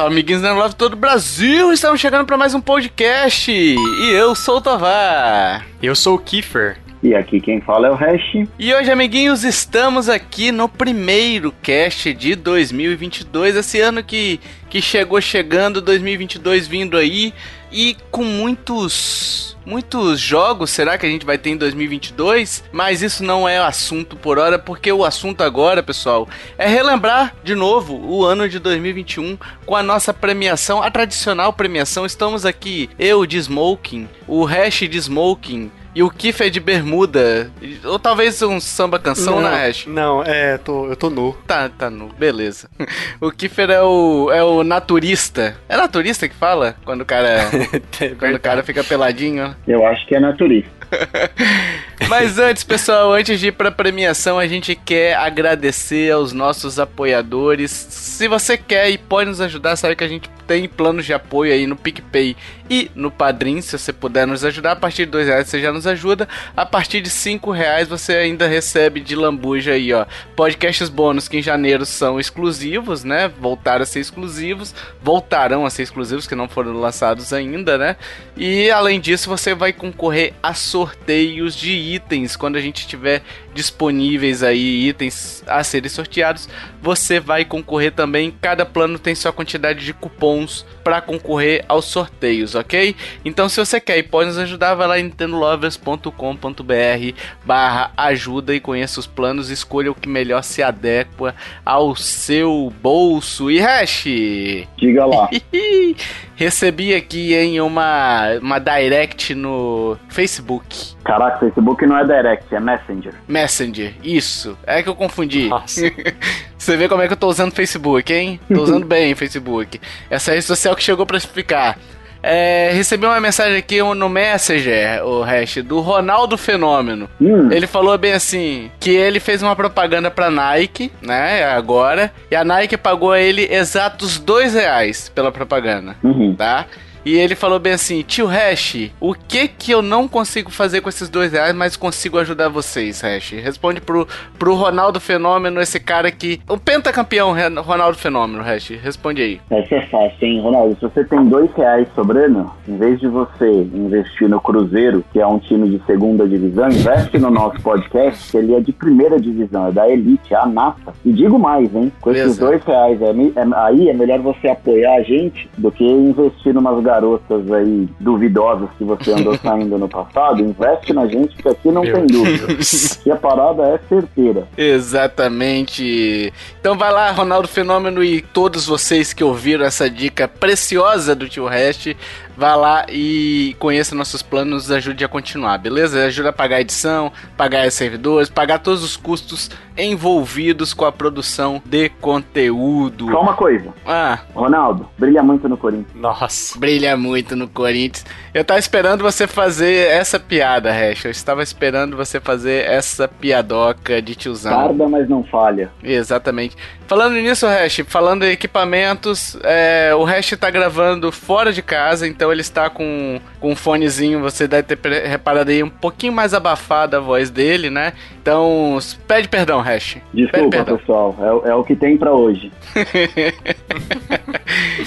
salve, amiguinhos da Love todo o Brasil! Estamos chegando para mais um podcast e eu sou o Tovar. Eu sou o Kiefer. E aqui quem fala é o Hash. E hoje, amiguinhos, estamos aqui no primeiro cast de 2022, esse ano que, que chegou chegando, 2022 vindo aí, e com muitos muitos jogos, será que a gente vai ter em 2022? Mas isso não é assunto por hora, porque o assunto agora, pessoal, é relembrar de novo o ano de 2021 com a nossa premiação, a tradicional premiação. Estamos aqui, eu de Smoking, o Hash de Smoking, e o Kiff é de bermuda. Ou talvez um samba canção, não, né, Ash? Não, é, tô, eu tô nu. Tá, tá nu, beleza. O Kiffer é o, é o naturista. É naturista que fala? Quando o cara. quando o cara fica peladinho. Eu acho que é naturista. Mas antes, pessoal, antes de ir pra premiação, a gente quer agradecer aos nossos apoiadores. Se você quer e pode nos ajudar, sabe que a gente tem planos de apoio aí no PicPay e no Padrim. Se você puder nos ajudar, a partir de dois reais você já nos ajuda. A partir de cinco reais você ainda recebe de lambuja aí, ó. Podcasts bônus que em janeiro são exclusivos, né? Voltaram a ser exclusivos. Voltarão a ser exclusivos, que não foram lançados ainda, né? E além disso, você vai concorrer a sorteios de itens quando a gente tiver disponíveis aí itens a serem sorteados. Você vai concorrer também. Cada plano tem sua quantidade de cupons para concorrer aos sorteios, ok? Então, se você quer e pode nos ajudar, vai lá em nintendolovers.com.br barra ajuda e conheça os planos. Escolha o que melhor se adequa ao seu bolso. E Hash! Diga lá. Recebi aqui em uma, uma direct no Facebook. Caraca, Facebook não é direct, é Messenger. Messenger, isso. É que eu confundi. Nossa. Você vê como é que eu tô usando Facebook, hein? Tô usando bem Facebook. Essa rede social que chegou pra explicar. É, recebi uma mensagem aqui no Messenger, o hash, do Ronaldo Fenômeno. Hum. Ele falou bem assim: que ele fez uma propaganda pra Nike, né? Agora. E a Nike pagou a ele exatos dois reais pela propaganda, Uhum. tá? E ele falou bem assim, tio Hash, o que que eu não consigo fazer com esses dois reais, mas consigo ajudar vocês, Hash? Responde pro, pro Ronaldo Fenômeno, esse cara que... O pentacampeão Ronaldo Fenômeno, Hash. Responde aí. Essa é fácil, hein, Ronaldo? Se você tem dois reais sobrando, em vez de você investir no Cruzeiro, que é um time de segunda divisão, investe no nosso podcast, que ele é de primeira divisão, é da elite, é a NASA. E digo mais, hein? Com esses Beleza. dois reais é é- aí é melhor você apoiar a gente do que investir numas garotas aí duvidosas que você andou saindo no passado. Investe na gente, que aqui não Meu tem dúvida. Aqui a parada é certeira. Exatamente. Então vai lá, Ronaldo Fenômeno e todos vocês que ouviram essa dica preciosa do tio Hash, vá lá e conheça nossos planos, nos ajude a continuar, beleza? Ajuda a pagar a edição, pagar os servidores, pagar todos os custos envolvidos com a produção de conteúdo. Só uma coisa, Ah, Ronaldo, brilha muito no Corinthians. Nossa. brilha muito no Corinthians. Eu tava esperando você fazer essa piada, Hash. Eu estava esperando você fazer essa piadoca de tiozão. Tarda, mas não falha. Exatamente. Falando nisso, Hash, falando em equipamentos, é, o Hash tá gravando fora de casa, então ele está com, com um fonezinho, você deve ter reparado aí um pouquinho mais abafada a voz dele, né? Então, pede perdão, Hash. Desculpa, perdão. pessoal. É, o- é o que tem pra hoje.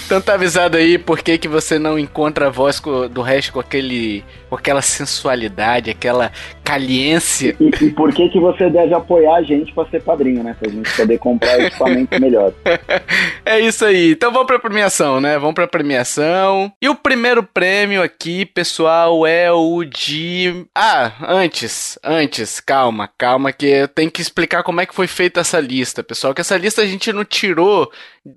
Então tá avisado aí por que, que você não encontra a voz do Hash com aquele com aquela sensualidade, aquela caliência. E, e por que que você deve apoiar a gente pra ser padrinho, né? Pra gente poder comprar equipamento melhor. É isso aí. Então vamos pra premiação, né? Vamos pra premiação. E o primeiro prêmio aqui, pessoal, é o de. Ah, antes, antes, calma, calma, que eu tenho que explicar como é que foi feita essa lista, pessoal. Que essa lista a gente não tirou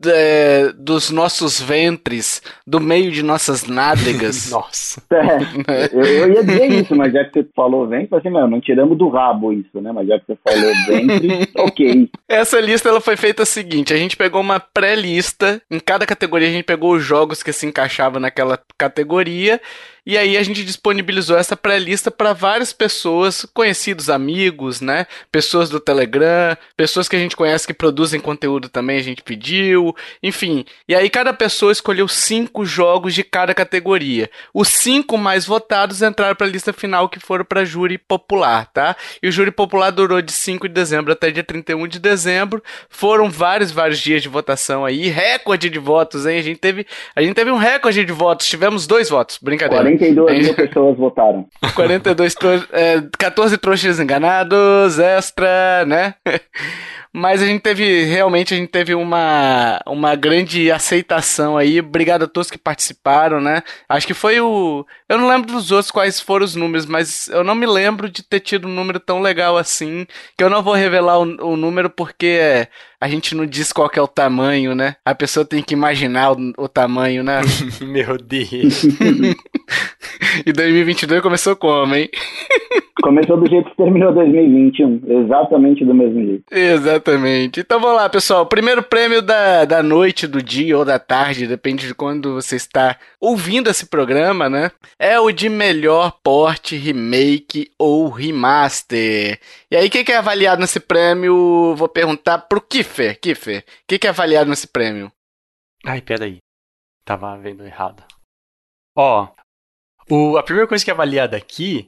é, dos nossos ventres, do meio de nossas nádegas. Nossa. É, eu, eu ia dizer isso, mas já que você falou ventre, assim, meu, não tiramos do rabo isso, né? Mas já que você falou ventre, ok. Essa lista ela foi feita a seguinte: a gente pegou uma pré-lista, em cada categoria a gente pegou os jogos que se encaixavam naquela categoria E aí a gente disponibilizou essa pré-lista para várias pessoas, conhecidos, amigos, né? Pessoas do Telegram, pessoas que a gente conhece que produzem conteúdo também, a gente pediu, enfim. E aí cada pessoa escolheu cinco jogos de cada categoria. Os cinco mais votados entraram para a lista final que foram para júri popular, tá? E o júri popular durou de 5 de dezembro até dia 31 de dezembro. Foram vários, vários dias de votação aí, recorde de votos, hein? A gente teve, a gente teve um recorde de votos, tivemos dois votos, brincadeira. 42 mil pessoas votaram. 42 é, 14 trouxas enganados, extra, né? Mas a gente teve, realmente, a gente teve uma, uma grande aceitação aí. Obrigado a todos que participaram, né? Acho que foi o. Eu não lembro dos outros quais foram os números, mas eu não me lembro de ter tido um número tão legal assim. Que eu não vou revelar o, o número porque a gente não diz qual é o tamanho, né? A pessoa tem que imaginar o, o tamanho, né? Meu Deus. e 2022 começou como, hein? Começou do jeito que terminou 2021, exatamente do mesmo jeito. Exatamente. Então vamos lá, pessoal. O primeiro prêmio da, da noite, do dia ou da tarde, depende de quando você está ouvindo esse programa, né? É o de melhor porte, remake ou remaster. E aí, o que, que é avaliado nesse prêmio? Vou perguntar pro Kiffer. Kiffer, o que, que é avaliado nesse prêmio? Ai, peraí. Tava vendo errado. Ó, o, a primeira coisa que é avaliada aqui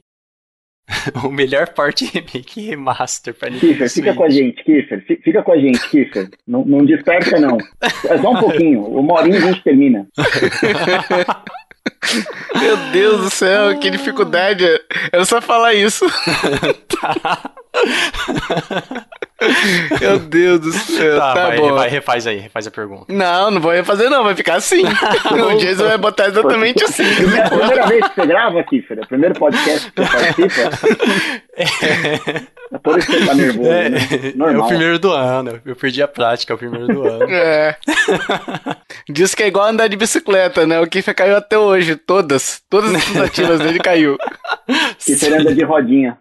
o melhor parte remake remaster pra Nintendo Kiffer, fica com a gente, Kiffer. Fica com a gente, Kiffer. Não, não dispersa, não. É só um pouquinho. Uma horinha a gente termina. Meu Deus do céu, que dificuldade. É só falar isso. tá. Meu Deus do céu. Tá, tá vai, bom. vai, refaz aí, refaz a pergunta. Não, não vou refazer, não, vai ficar assim. o Jason vai botar exatamente assim. É a primeira vez que você grava, Kiffer? É o primeiro podcast que você participa? É. É por isso que você tá nervoso, é, né? Normal. É o primeiro do ano. Eu perdi a prática, é o primeiro do ano. É. Diz que é igual andar de bicicleta, né? O Kiffer caiu até hoje. Todas. Todas as tentativas dele caiu. Kiffer anda de rodinha.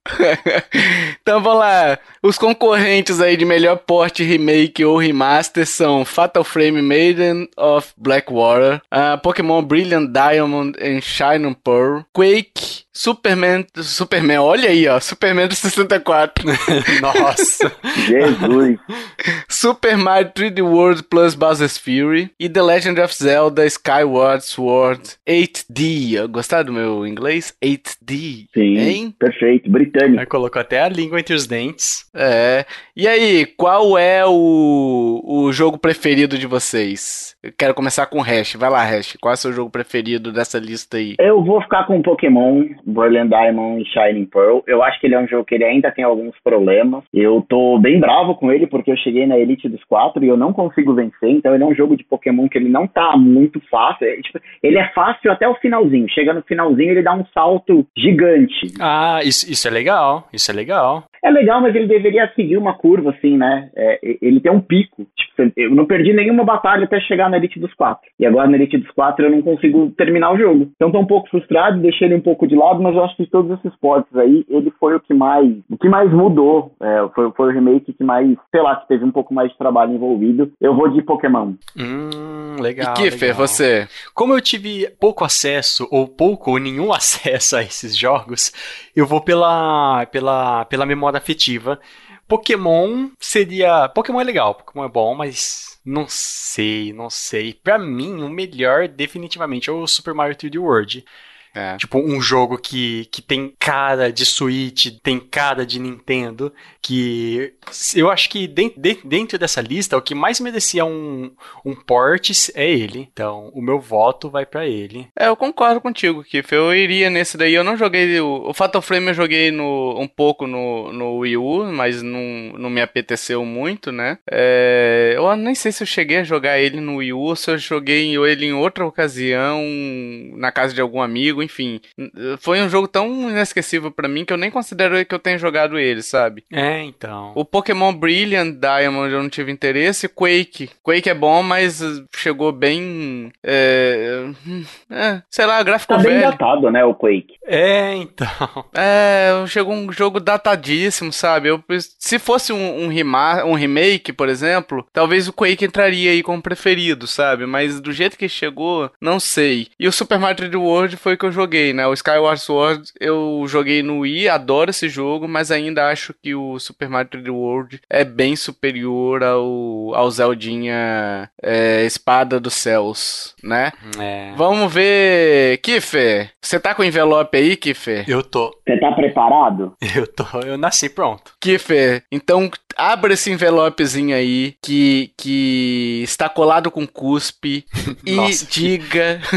então vamos lá. Os concorrentes aí de melhor porte, remake ou remaster são Fatal Frame Maiden of Blackwater, uh, Pokémon Brilliant Diamond and Shining Pearl, Quake, Superman, Superman, olha aí, ó, Superman do 64. Nossa. Jesus. Super Mario 3D World plus Bowser's Fury e The Legend of Zelda Skyward Sword 8D. Gostaram do meu inglês? 8D. Sim. Hein? Perfeito, britânico. Aí colocou até a língua entre os dentes. É. E aí, qual é o, o jogo preferido de vocês? Eu quero começar com o Hash. Vai lá, Hash. Qual é o seu jogo preferido dessa lista aí? Eu vou ficar com Pokémon Brilliant Diamond e Shining Pearl. Eu acho que ele é um jogo que ele ainda tem alguns problemas. Eu tô bem bravo com ele porque eu cheguei na Elite dos quatro e eu não consigo vencer. Então ele é um jogo de Pokémon que ele não tá muito fácil. É, tipo, ele é fácil até o finalzinho. Chega no finalzinho ele dá um salto gigante. Ah, isso, isso é legal. Isso é legal. É legal, mas ele deveria seguir uma curva, assim, né? É, ele tem um pico. Tipo, eu não perdi nenhuma batalha até chegar na Elite dos Quatro. E agora na Elite dos Quatro eu não consigo terminar o jogo. Então tô um pouco frustrado, deixei ele um pouco de lado, mas eu acho que de todos esses portes aí, ele foi o que mais, o que mais mudou. É, foi, foi o remake que mais, sei lá, que teve um pouco mais de trabalho envolvido. Eu vou de Pokémon. Hum, legal. E Kiffer, você? Como eu tive pouco acesso, ou pouco ou nenhum acesso a esses jogos, eu vou pela, pela, pela memória afetiva. Pokémon seria. Pokémon é legal, Pokémon é bom, mas não sei, não sei. Pra mim, o melhor definitivamente é o Super Mario 3D World. É. Tipo, um jogo que, que tem cara de Switch, tem cara de Nintendo, que eu acho que dentro, dentro dessa lista, o que mais merecia um, um port é ele. Então, o meu voto vai para ele. É, eu concordo contigo, Kiff. Eu iria nesse daí. Eu não joguei. O, o Fatal Frame eu joguei no, um pouco no, no Wii U, mas não, não me apeteceu muito, né? É, eu nem sei se eu cheguei a jogar ele no Wii U ou se eu joguei ele em outra ocasião, na casa de algum amigo enfim. Foi um jogo tão inesquecível para mim que eu nem considero que eu tenha jogado ele, sabe? É, então. O Pokémon Brilliant Diamond eu não tive interesse. Quake. Quake é bom, mas chegou bem. É, é, sei lá, gráfico tá velho. bem datado, né, o Quake. É, então. É, chegou um jogo datadíssimo, sabe? Eu, se fosse um, um, remar, um remake, por exemplo, talvez o Quake entraria aí como preferido, sabe? Mas do jeito que chegou, não sei. E o Super Mario 3D World foi o que eu eu joguei, né? O Skyward Sword eu joguei no Wii, adoro esse jogo, mas ainda acho que o Super Mario 3D World é bem superior ao, ao Zeldinha é, Espada dos Céus, né? É. Vamos ver. Kiffer, você tá com o envelope aí, Kiffer? Eu tô. Você tá preparado? Eu tô. Eu nasci pronto. Kiffer, então abra esse envelopezinho aí que, que está colado com cuspe e Nossa. diga.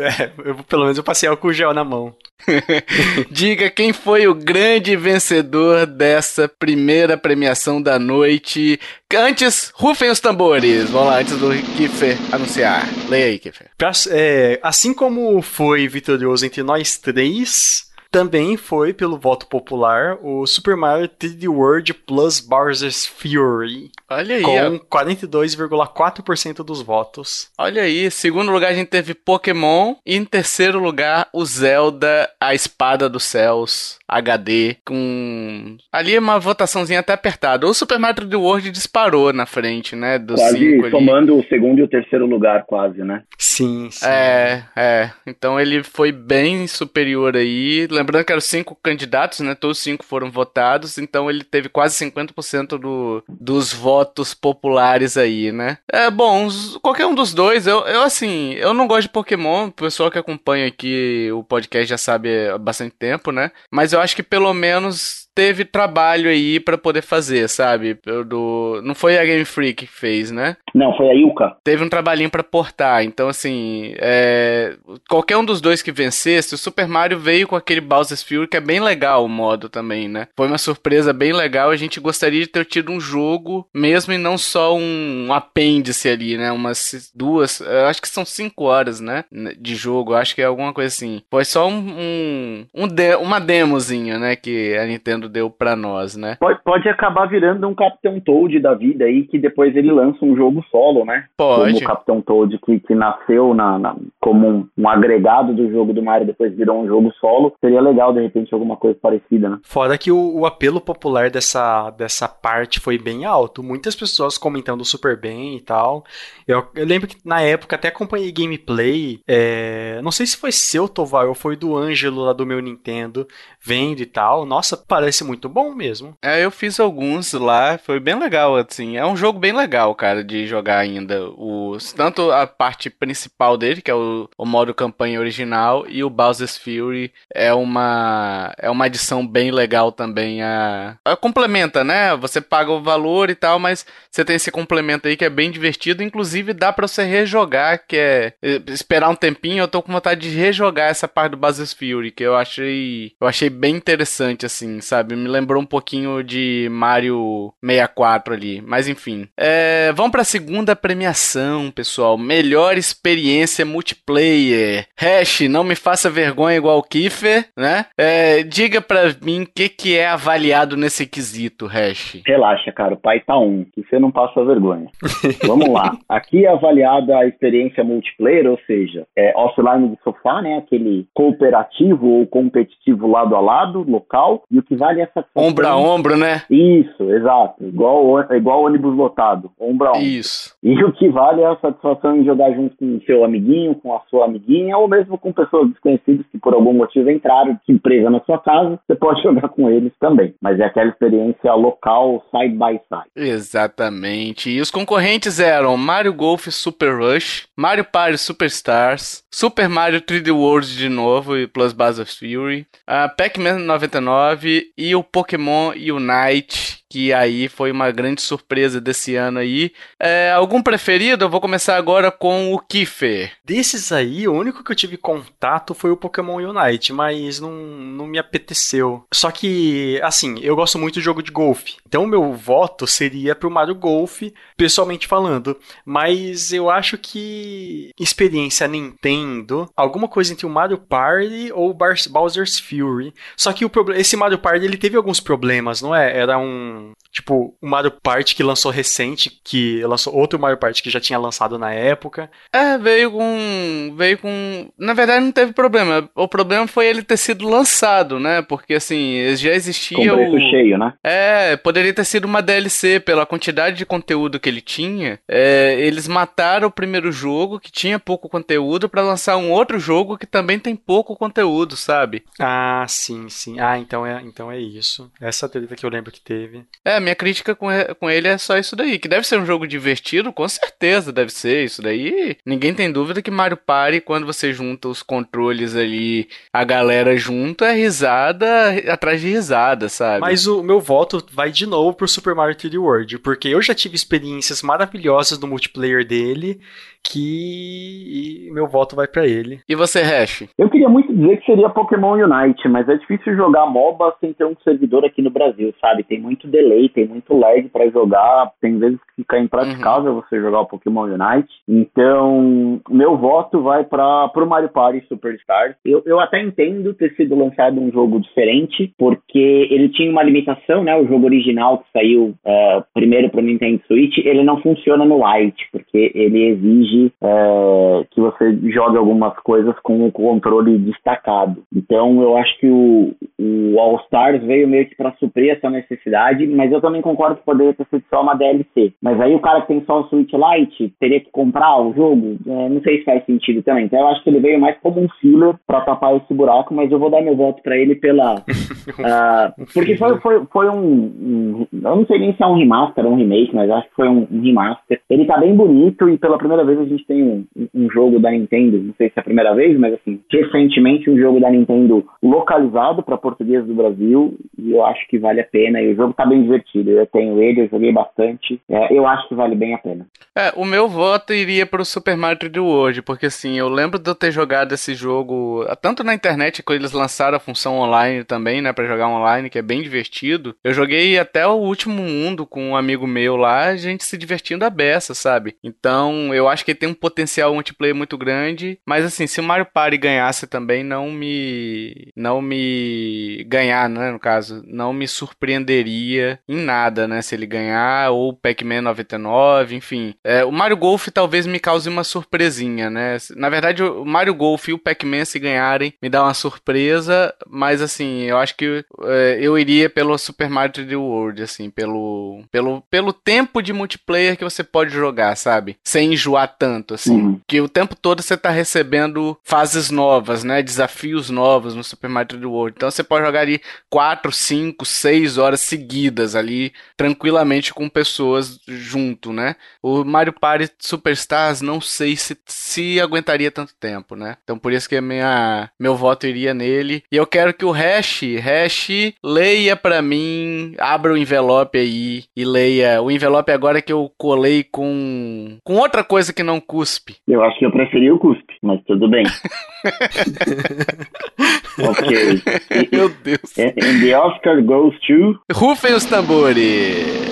É, eu, pelo menos eu passei álcool gel na mão. Diga quem foi o grande vencedor dessa primeira premiação da noite. Antes, rufem os tambores. Vamos lá, antes do Kiffer anunciar. Leia aí, Kiffer. Pra- é, assim como foi vitorioso entre nós três, também foi, pelo voto popular, o Super Mario 3D World Plus Bowser's Fury, Olha aí, com 42,4% dos votos. olha aí. Segundo lugar, a gente teve Pokémon. E em terceiro lugar, o Zelda, a Espada dos Céus, HD, com. Ali é uma votaçãozinha até apertada. O Super Mario 3D World disparou na frente, né? Dos quase cinco ali. somando o segundo e o terceiro lugar, quase, né? Sim, sim. É, é. Então ele foi bem superior aí. Lembrando que eram cinco candidatos, né? Todos cinco foram votados. Então ele teve quase 50% do, dos votos populares aí, né? É bom, qualquer um dos dois. Eu, eu, assim, eu não gosto de Pokémon. O pessoal que acompanha aqui o podcast já sabe há bastante tempo, né? Mas eu acho que pelo menos teve trabalho aí pra poder fazer, sabe? Do... Não foi a Game Freak que fez, né? Não, foi a Ilka. teve um trabalhinho pra portar. Então, assim, é, qualquer um dos dois que vencesse, o Super Mario veio com aquele Bowser's Fury, que é bem legal o modo também, né? Foi uma surpresa bem legal. A gente gostaria de ter tido um jogo mesmo e não só um, um apêndice ali, né? Umas duas, acho que são cinco horas, né? De jogo, acho que é alguma coisa assim. Foi só um, um, um de- uma demozinha, né? Que a Nintendo deu pra nós, né? Pode, pode acabar virando um Capitão Toad da vida aí, que depois ele lança um jogo solo, né? Como Pode. o Capitão Toad, que, que nasceu na, na- como um, um agregado do jogo do Mario, depois virou um jogo solo. Seria legal, de repente, alguma coisa parecida, né? Fora que o, o apelo popular dessa, dessa parte foi bem alto. Muitas pessoas comentando super bem e tal. Eu, eu lembro que na época até acompanhei gameplay. é, não sei se foi seu, Tovar, ou foi do Ângelo lá do meu Nintendo, vendo e tal. Nossa, parece muito bom mesmo. É, eu fiz alguns lá, foi bem legal, assim. É um jogo bem legal, cara, de jogar ainda. O, tanto a parte principal dele, que é o, o modo campanha original, e o Bowser's Fury é uma, é uma adição bem legal também. A, a complementa, né? Você paga o valor e tal, mas você tem esse complemento aí que é bem divertido. Inclusive, dá pra você rejogar, que é eh, esperar um tempinho. Eu tô com vontade de rejogar essa parte do Bowser's Fury, que eu achei, eu achei bem interessante, assim, sabe? Me lembrou um pouquinho de Mario 64 ali. Mas enfim. É, vamos pra segunda premiação, pessoal. Melhor experiência multiplayer. Hash, não me faça vergonha igual o Kiffer, né? É, diga pra mim o que, que é avaliado nesse quesito, Hash. Relaxa, cara, o pai tá um, que você não passa vergonha. Vamos lá. Aqui é avaliada a experiência multiplayer, ou seja, é offline de sofá, né? Aquele cooperativo ou competitivo lado a lado, local, e o que vale a satisfação. Ombro a ombro, né? Isso, exato. Igual, igual ônibus lotado, ombro a ombro. Isso. E o que vale é a satisfação em jogar junto com o seu amiguinho, com a sua amiguinha, ou mesmo com pessoas desconhecidas que por algum motivo entraram de surpresa na sua casa, você pode jogar com eles também. Mas é aquela experiência local, side by side. Exatamente. E os concorrentes eram Mario Golf Super Rush, Mario Party Superstars, Super Mario 3D World de novo e Plus Bowser's Fury, a Pac-Man 99 e o Pokémon Unite, que aí foi uma grande surpresa desse ano aí. É, algum preferido? Eu vou começar agora com o Kiffer. Desses aí, o único que eu tive contato foi o Pokémon Unite, mas não, não me apeteceu. Só que, assim, eu gosto muito de jogo de golfe. Então, meu voto seria pro Mario Golf, pessoalmente falando. Mas eu acho que experiência Nintendo, alguma coisa entre o Mario Party ou o Bowser's Fury. Só que o esse Mario Party ele teve alguns problemas, não é? Era um um. Tipo, o Mario Party que lançou recente, que lançou outro Mario Party que já tinha lançado na época. É, veio com. Veio com. Na verdade, não teve problema. O problema foi ele ter sido lançado, né? Porque assim, já existia. Com preço o... cheio, né? É, poderia ter sido uma DLC pela quantidade de conteúdo que ele tinha. É, eles mataram o primeiro jogo, que tinha pouco conteúdo, para lançar um outro jogo que também tem pouco conteúdo, sabe? Ah, sim, sim. Ah, então é, então é isso. Essa treta que eu lembro que teve. É, minha crítica com, com ele é só isso daí. Que deve ser um jogo divertido, com certeza deve ser isso daí. Ninguém tem dúvida que Mario Party, quando você junta os controles ali, a galera junto, é risada atrás de risada, sabe? Mas o meu voto vai de novo pro Super Mario 3D World, porque eu já tive experiências maravilhosas no multiplayer dele que meu voto vai para ele. E você, Hash? Eu queria muito dizer que seria Pokémon Unite, mas é difícil jogar MOBA sem ter um servidor aqui no Brasil, sabe? Tem muito delay, tem muito lag para jogar, tem vezes que fica impraticável uhum. você jogar o Pokémon Unite. Então, meu voto vai para pro Mario Party Superstars. Eu, eu até entendo ter sido lançado um jogo diferente, porque ele tinha uma limitação, né? O jogo original que saiu uh, primeiro para Nintendo Switch, ele não funciona no Lite, porque ele exige exige é, que você jogue algumas coisas com o controle destacado. Então eu acho que o, o All Stars veio meio que para suprir essa necessidade, mas eu também concordo que poderia ter sido só uma DLC. Mas aí o cara que tem só o Switch Lite teria que comprar o jogo, é, não sei se faz sentido também. Então eu acho que ele veio mais como um filler para tapar esse buraco, mas eu vou dar meu voto para ele pela. uh, porque foi, foi, foi um, um, Eu não sei nem se é um remaster ou um remake, mas acho que foi um, um remaster. Ele tá bem bonito e pela primeira vez a gente tem um, um jogo da Nintendo, não sei se é a primeira vez, mas assim, recentemente um jogo da Nintendo localizado para português do Brasil e eu acho que vale a pena. E o jogo tá bem divertido. Eu tenho ele, eu joguei bastante. É, eu acho que vale bem a pena. É, o meu voto iria pro Super Mario 3D World, porque assim, eu lembro de eu ter jogado esse jogo tanto na internet quando eles lançaram a função online também, né, para jogar online, que é bem divertido. Eu joguei até o último mundo com um amigo meu lá, a gente se divertindo a beça, sabe? Então, eu acho que tem um potencial multiplayer muito grande, mas assim, se o Mario Party ganhasse também, não me não me ganhar, né, no caso, não me surpreenderia em nada, né, se ele ganhar ou Pac-Man 99, enfim. É, o Mario Golf talvez me cause uma surpresinha, né? Na verdade, o Mario Golf e o Pac-Man se ganharem me dá uma surpresa, mas assim, eu acho que é, eu iria pelo Super Mario 3D World, assim, pelo pelo pelo tempo de multiplayer que você pode jogar, sabe? Sem enjoar tanto, assim. Uhum. Que o tempo todo você tá recebendo fases novas, né? Desafios novos no Super Mario 3D World. Então você pode jogar ali 4, 5, 6 horas seguidas ali, tranquilamente com pessoas junto, né? O Mario Party Superstars não sei se, se aguentaria tanto tempo, né? Então por isso que a minha, meu voto iria nele. E eu quero que o Hash, Hash, leia para mim, abra o envelope aí e leia. O envelope agora que eu colei com, com outra coisa que não cuspe. Eu acho que eu preferi o cuspe, mas tudo bem. ok. Meu Deus. And the Oscar goes to... Rufem os tambores.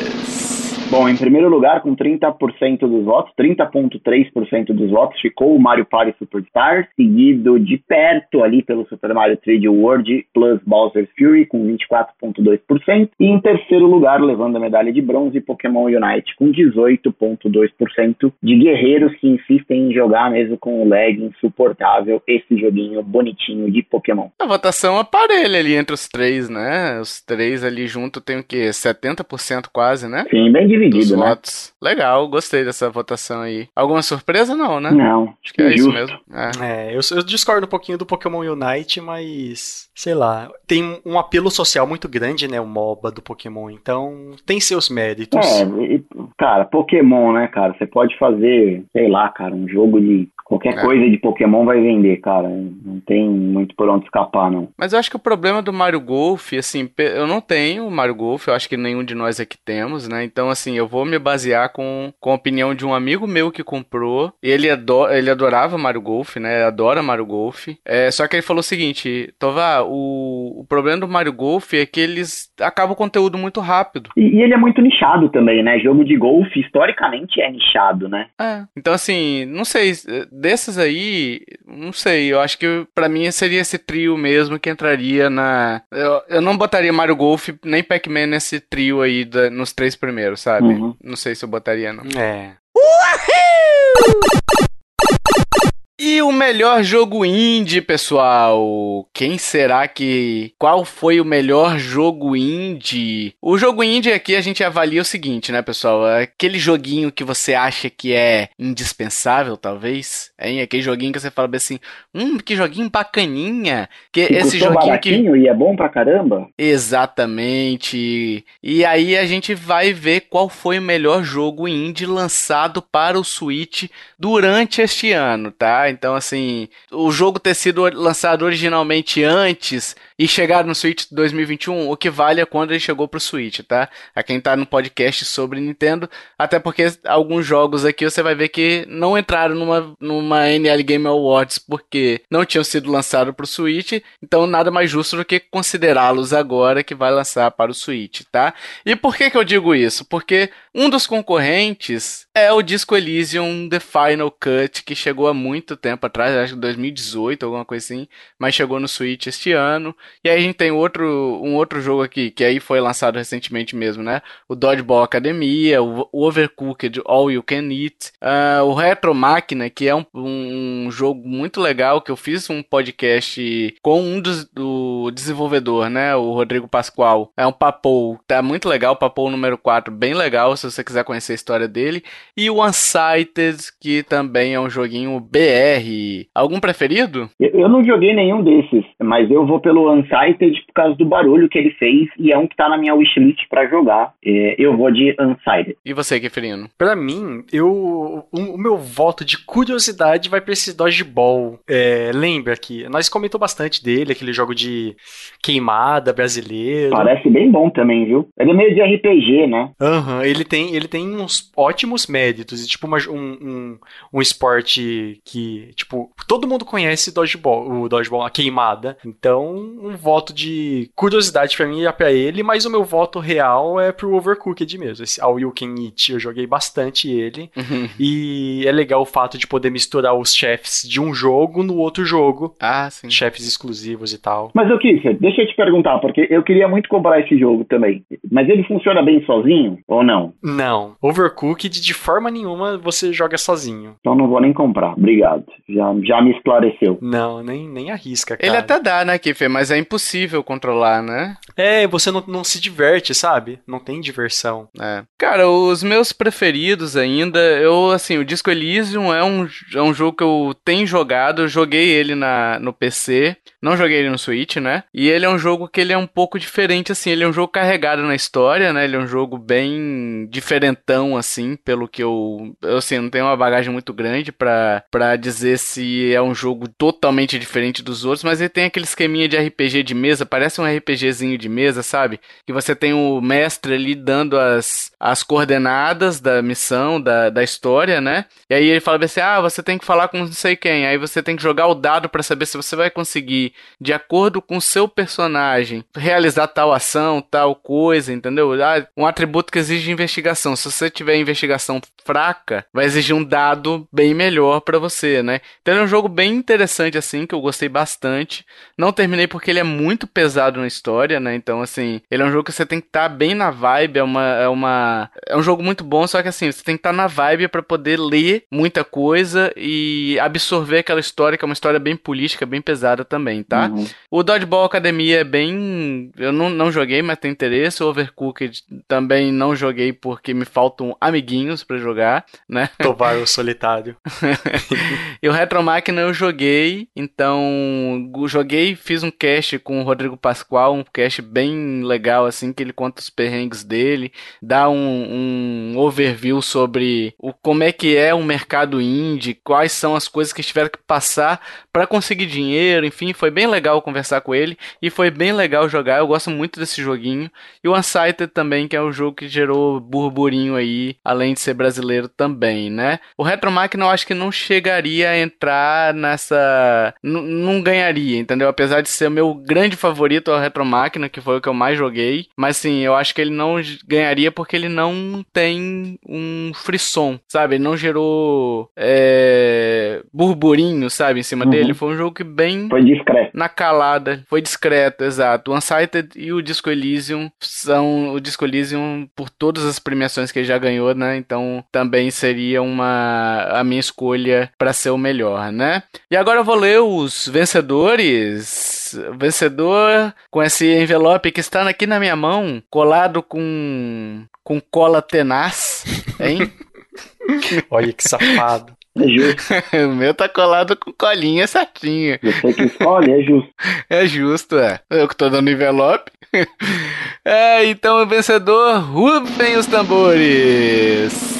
Bom, em primeiro lugar, com 30% dos votos, 30,3% dos votos, ficou o Mario Party Superstar, seguido de perto ali pelo Super Mario 3D World plus Bowser's Fury, com 24,2%. E em terceiro lugar, levando a medalha de bronze, Pokémon Unite, com 18,2% de guerreiros que insistem em jogar mesmo com o lag insuportável esse joguinho bonitinho de Pokémon. A votação aparelha ali entre os três, né? Os três ali junto tem o quê? 70% quase, né? Sim, bem dividido, né? Votos. Legal, gostei dessa votação aí. Alguma surpresa não, né? Não. Acho que é justo. isso mesmo. É, é eu, eu, discordo um pouquinho do Pokémon Unite, mas sei lá, tem um apelo social muito grande, né, o MOBA do Pokémon, então tem seus méritos. É, cara, Pokémon, né, cara, você pode fazer, sei lá, cara, um jogo de Qualquer é. coisa de Pokémon vai vender, cara. Não tem muito por onde escapar, não. Mas eu acho que o problema do Mario Golf, assim, eu não tenho Mario Golf, eu acho que nenhum de nós aqui temos, né? Então, assim, eu vou me basear com, com a opinião de um amigo meu que comprou. Ele, adora, ele adorava Mario Golf, né? Adora Mario Golf. É, só que ele falou o seguinte: Tova, o o problema do Mario Golf é que eles acabam o conteúdo muito rápido. E, e, ele é muito nichado também, né? Jogo de golfe, historicamente, é nichado, né? É. Então, assim, não sei, desses aí, não sei, eu acho que para mim seria esse trio mesmo que entraria na. Eu, eu não botaria Mario Golf nem Pac-Man nesse trio aí da, nos três primeiros, sabe? Uhum. Não sei se eu botaria, não. É. Uhul! E o melhor jogo indie, pessoal? Quem será que. Qual foi o melhor jogo indie? O jogo indie aqui a gente avalia o seguinte, né, pessoal? É aquele joguinho que você acha que é indispensável, talvez. Hein? Aquele joguinho que você fala assim: hum, que joguinho bacaninha. Que, que esse joguinho que. E é bom pra caramba? Exatamente. E aí a gente vai ver qual foi o melhor jogo indie lançado para o Switch durante este ano, tá? Então, assim, o jogo ter sido lançado originalmente antes e chegar no Switch 2021, o que vale é quando ele chegou pro Switch, tá? A quem tá no podcast sobre Nintendo, até porque alguns jogos aqui você vai ver que não entraram numa, numa NL Game Awards porque não tinham sido lançados pro Switch, então nada mais justo do que considerá-los agora que vai lançar para o Switch, tá? E por que que eu digo isso? Porque um dos concorrentes é o Disco Elysium The Final Cut, que chegou há muito tempo atrás, acho que 2018, alguma coisa assim, mas chegou no Switch este ano. E aí a gente tem outro, um outro jogo aqui, que aí foi lançado recentemente mesmo, né? O Dodgeball Academia, o Overcooked All You Can Eat, uh, o Retro Máquina, que é um, um, jogo muito legal, que eu fiz um podcast com um dos do desenvolvedor, né? O Rodrigo Pascoal. É um Papou, tá muito legal, Papou número 4, bem legal, se você quiser conhecer a história dele. E o Unsighted, que também é um joguinho BR. Algum preferido? Eu não joguei nenhum desses, mas eu vou pelo Unsighted por causa do barulho que ele fez e é um que tá na minha wishlist para jogar. É, eu vou de Unsighted. E você, Kefrino? Para mim, eu o, o, meu voto de curiosidade vai pra esse Dodgeball. É, lembra que nós comentou bastante dele, aquele jogo de queimada brasileiro. Parece bem bom também, viu? Ele é meio de RPG, né? Aham, uhum, ele tem ele tem uns ótimos méritos e tipo uma, um, um, um esporte que, tipo, todo mundo conhece Dodgeball, o Dodgeball, a queimada. Então, um voto de curiosidade para mim é para ele, mas o meu voto real é pro Overcooked mesmo. Esse All You Can Eat, eu joguei bastante ele. Uhum. E é legal o fato de poder misturar os chefs de um jogo no outro jogo. Ah, sim. Chefes exclusivos e tal. Mas o Kiffer, deixa eu te perguntar, porque eu queria muito comprar esse jogo também. Mas ele funciona bem sozinho ou não? Não. Overcooked, de forma nenhuma, você joga sozinho. Então não vou nem comprar. Obrigado. Já, já me esclareceu. Não, nem, nem arrisca, cara. Ele até dá, né, Kiffer? Mas é impossível controlar, né? É, você não, não se diverte, sabe? Não tem diversão. É. Cara, os meus preferidos ainda, eu, assim, o Disco Elysium é um, é um jogo que eu tenho jogado, eu joguei ele na, no PC, não joguei ele no Switch, né? E ele é um jogo que ele é um pouco diferente, assim, ele é um jogo carregado na história, né? Ele é um jogo bem diferentão, assim, pelo que eu, eu assim, não tenho uma bagagem muito grande para dizer se é um jogo totalmente diferente dos outros, mas ele tem aquele esqueminha de RPG de mesa, parece um RPGzinho de mesa, sabe? Que você tem o mestre ali dando as, as coordenadas da missão, da, da história, né? E aí ele fala assim: ah, você tem que falar com não sei quem. Aí você tem que jogar o dado para saber se você vai conseguir, de acordo com o seu personagem, realizar tal ação, tal coisa, entendeu? Ah, um atributo que exige investigação. Se você tiver investigação fraca, vai exigir um dado bem melhor para você, né? Então é um jogo bem interessante assim, que eu gostei bastante. Não terminei porque ele é muito pesado na história, né? Então assim, ele é um jogo que você tem que estar tá bem na vibe, é uma é uma é um jogo muito bom, só que assim, você tem que estar tá na vibe para poder ler muita coisa e absorver aquela história, que é uma história bem política, bem pesada também, tá? Uhum. O Dodgeball Academia é bem, eu não, não joguei, mas tem interesse. O Overcooked também não joguei porque me faltam amiguinhos para jogar jogar, né? Tovar o solitário. e o Retro Máquina eu joguei, então joguei, fiz um cast com o Rodrigo Pascoal, um cast bem legal, assim, que ele conta os perrengues dele, dá um, um overview sobre o, como é que é o mercado indie, quais são as coisas que tiveram que passar para conseguir dinheiro, enfim, foi bem legal conversar com ele e foi bem legal jogar, eu gosto muito desse joguinho. E o Unsighted também, que é o jogo que gerou burburinho aí, além de ser brasileiro também, né? O Retro Máquina eu acho que não chegaria a entrar nessa. Não ganharia, entendeu? Apesar de ser o meu grande favorito ao Retro Máquina, que foi o que eu mais joguei. Mas sim, eu acho que ele não ganharia porque ele não tem um frisson, sabe? Ele não gerou é, burburinho, sabe, em cima uhum. dele. Foi um jogo que bem. Foi discreto. Na calada. Foi discreto, exato. O Unsighted e o Disco Elysium são. O Disco Elysium, por todas as premiações que ele já ganhou, né? Então também seria uma. a minha escolha para ser o melhor, né? E agora eu vou ler os vencedores. Vencedor com esse envelope que está aqui na minha mão, colado com com cola tenaz, hein? Olha que safado. É justo. o meu tá colado com colinha certinha. Você que escolhe, é justo. É justo, é. Eu que tô dando envelope. é, então o vencedor, rufem os tambores.